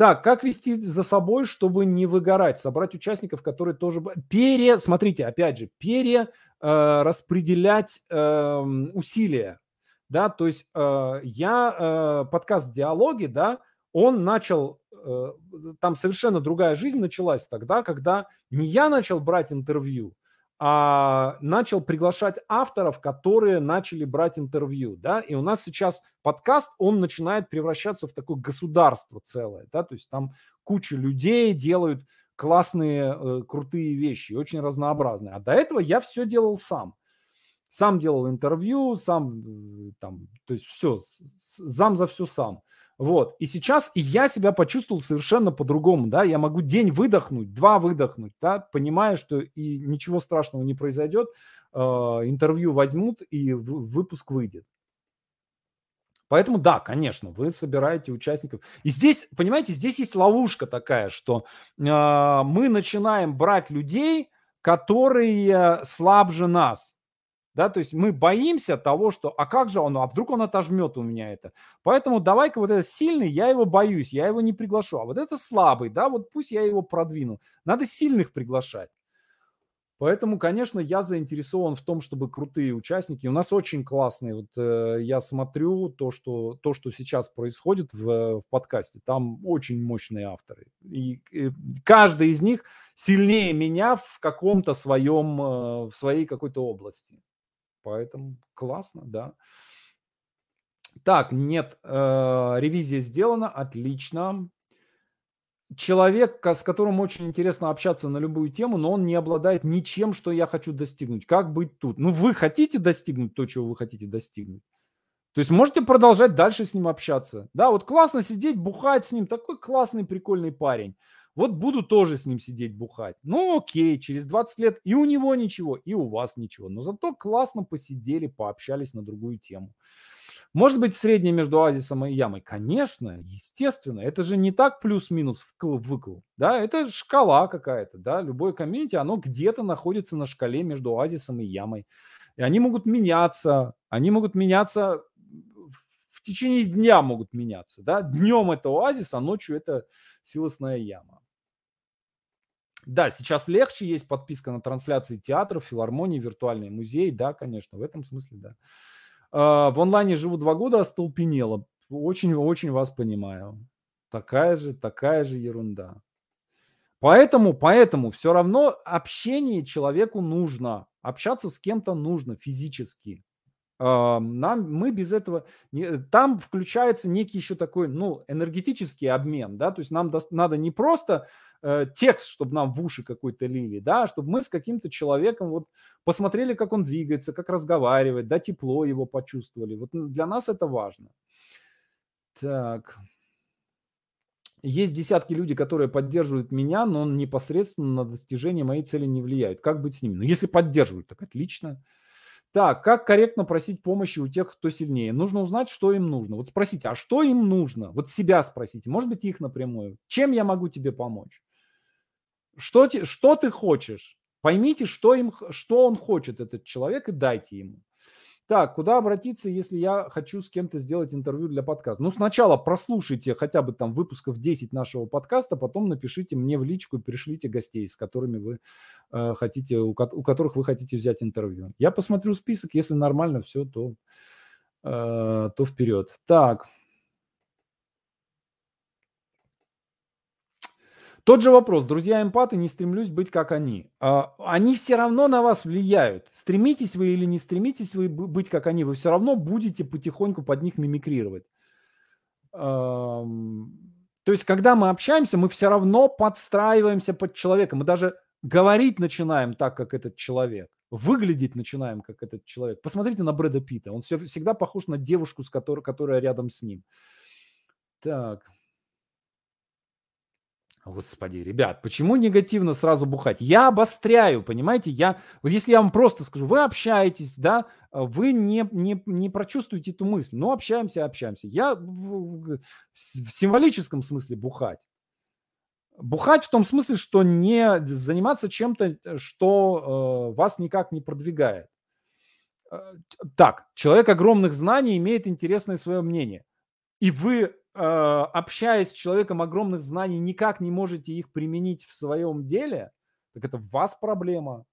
Так, как вести за собой, чтобы не выгорать? Собрать участников, которые тоже... Пере... Смотрите, опять же, перераспределять э, э, усилия. Да, то есть э, я... Э, подкаст «Диалоги», да, он начал... Э, там совершенно другая жизнь началась тогда, когда не я начал брать интервью, а, начал приглашать авторов, которые начали брать интервью, да, и у нас сейчас подкаст, он начинает превращаться в такое государство целое, да, то есть там куча людей делают классные, э, крутые вещи, очень разнообразные, а до этого я все делал сам, сам делал интервью, сам э, там, то есть все, зам за все сам. Вот. И сейчас я себя почувствовал совершенно по-другому, да, я могу день выдохнуть, два выдохнуть, да, понимая, что и ничего страшного не произойдет, э, интервью возьмут и выпуск выйдет. Поэтому да, конечно, вы собираете участников. И здесь, понимаете, здесь есть ловушка такая, что э, мы начинаем брать людей, которые слабже нас. Да, то есть мы боимся того, что, а как же он, а вдруг он отожмет у меня это. Поэтому давай-ка вот этот сильный, я его боюсь, я его не приглашу. А вот это слабый, да, вот пусть я его продвину. Надо сильных приглашать. Поэтому, конечно, я заинтересован в том, чтобы крутые участники. У нас очень классные. Вот э, я смотрю то, что то, что сейчас происходит в, в подкасте. Там очень мощные авторы, и, и каждый из них сильнее меня в каком-то своем э, в своей какой-то области. Поэтому классно, да. Так, нет, э, ревизия сделана, отлично. Человек, с которым очень интересно общаться на любую тему, но он не обладает ничем, что я хочу достигнуть. Как быть тут? Ну, вы хотите достигнуть то, чего вы хотите достигнуть? То есть можете продолжать дальше с ним общаться. Да, вот классно сидеть, бухать с ним. Такой классный, прикольный парень. Вот буду тоже с ним сидеть бухать. Ну окей, через 20 лет и у него ничего, и у вас ничего. Но зато классно посидели, пообщались на другую тему. Может быть, среднее между оазисом и ямой? Конечно, естественно. Это же не так плюс-минус вкл-выкл. Да, это шкала какая-то. Да? Любое комьюнити, оно где-то находится на шкале между оазисом и ямой. И они могут меняться. Они могут меняться в течение дня могут меняться. Да? Днем это оазис, а ночью это силосная яма. Да, сейчас легче, есть подписка на трансляции театров, филармонии, виртуальный музей, да, конечно, в этом смысле, да. А, в онлайне живу два года, остолпенело. Очень-очень вас понимаю. Такая же, такая же ерунда. Поэтому, поэтому все равно общение человеку нужно. Общаться с кем-то нужно физически. А, нам, мы без этого... Не, там включается некий еще такой, ну, энергетический обмен, да, то есть нам до, надо не просто э, текст, чтобы нам в уши какой-то лили, да, чтобы мы с каким-то человеком вот посмотрели, как он двигается, как разговаривает, да, тепло его почувствовали. Вот для нас это важно. Так. Есть десятки людей, которые поддерживают меня, но непосредственно на достижение моей цели не влияют. Как быть с ними? Ну, если поддерживают, так отлично. Так, как корректно просить помощи у тех, кто сильнее? Нужно узнать, что им нужно. Вот спросите, а что им нужно? Вот себя спросите, может быть, их напрямую. Чем я могу тебе помочь? Что, что ты хочешь? Поймите, что, им, что он хочет, этот человек, и дайте ему. Так, куда обратиться, если я хочу с кем-то сделать интервью для подкаста? Ну, сначала прослушайте хотя бы там выпусков 10 нашего подкаста, потом напишите мне в личку и пришлите гостей, с которыми вы э, хотите, у, у которых вы хотите взять интервью. Я посмотрю список, если нормально все, то, э, то вперед. Так. Тот же вопрос. Друзья эмпаты, не стремлюсь быть как они. А, они все равно на вас влияют. Стремитесь вы или не стремитесь вы быть как они, вы все равно будете потихоньку под них мимикрировать. То есть, когда мы общаемся, мы все равно подстраиваемся под человека. Мы даже говорить начинаем так, как этот человек. Выглядеть начинаем, как этот человек. Посмотрите на Брэда Питта. Он все, всегда похож на девушку, с которой, которая рядом с ним. Так. Господи, ребят, почему негативно сразу бухать? Я обостряю, понимаете? Я, вот если я вам просто скажу, вы общаетесь, да, а вы не, не, не прочувствуете эту мысль. Ну, общаемся, общаемся. Я в, в, в символическом смысле бухать. Бухать в том смысле, что не заниматься чем-то, что э, вас никак не продвигает. Э, так, человек огромных знаний имеет интересное свое мнение. И вы Э, общаясь с человеком огромных знаний, никак не можете их применить в своем деле, так это у вас проблема.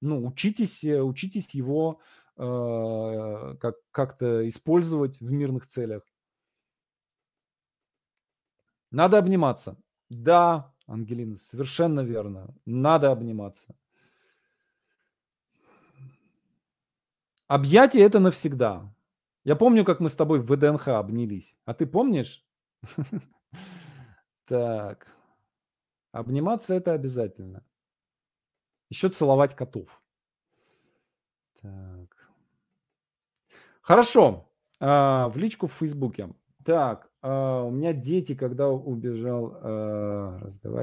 Ну, учитесь, э, учитесь его э, как, как-то использовать в мирных целях. Надо обниматься. Да, Ангелина, совершенно верно. Надо обниматься. Объятие это навсегда. Я помню, как мы с тобой в ВДНХ обнялись. А ты помнишь? Так. Обниматься это обязательно. Еще целовать котов. Так. Хорошо. А, в личку в Фейсбуке. Так, а, у меня дети, когда убежал, а.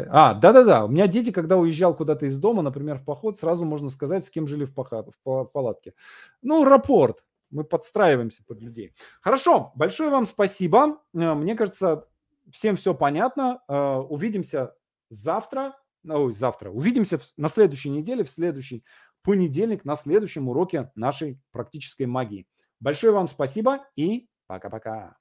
А, да-да-да, у меня дети, когда уезжал куда-то из дома, например, в поход, сразу можно сказать, с кем жили в палатке. Ну, рапорт. Мы подстраиваемся под людей. Хорошо, большое вам спасибо. Э, мне кажется, всем все понятно. Э, увидимся завтра. Ой, завтра. Увидимся на следующей неделе, в следующий понедельник, на следующем уроке нашей практической магии. Большое вам спасибо и пока-пока.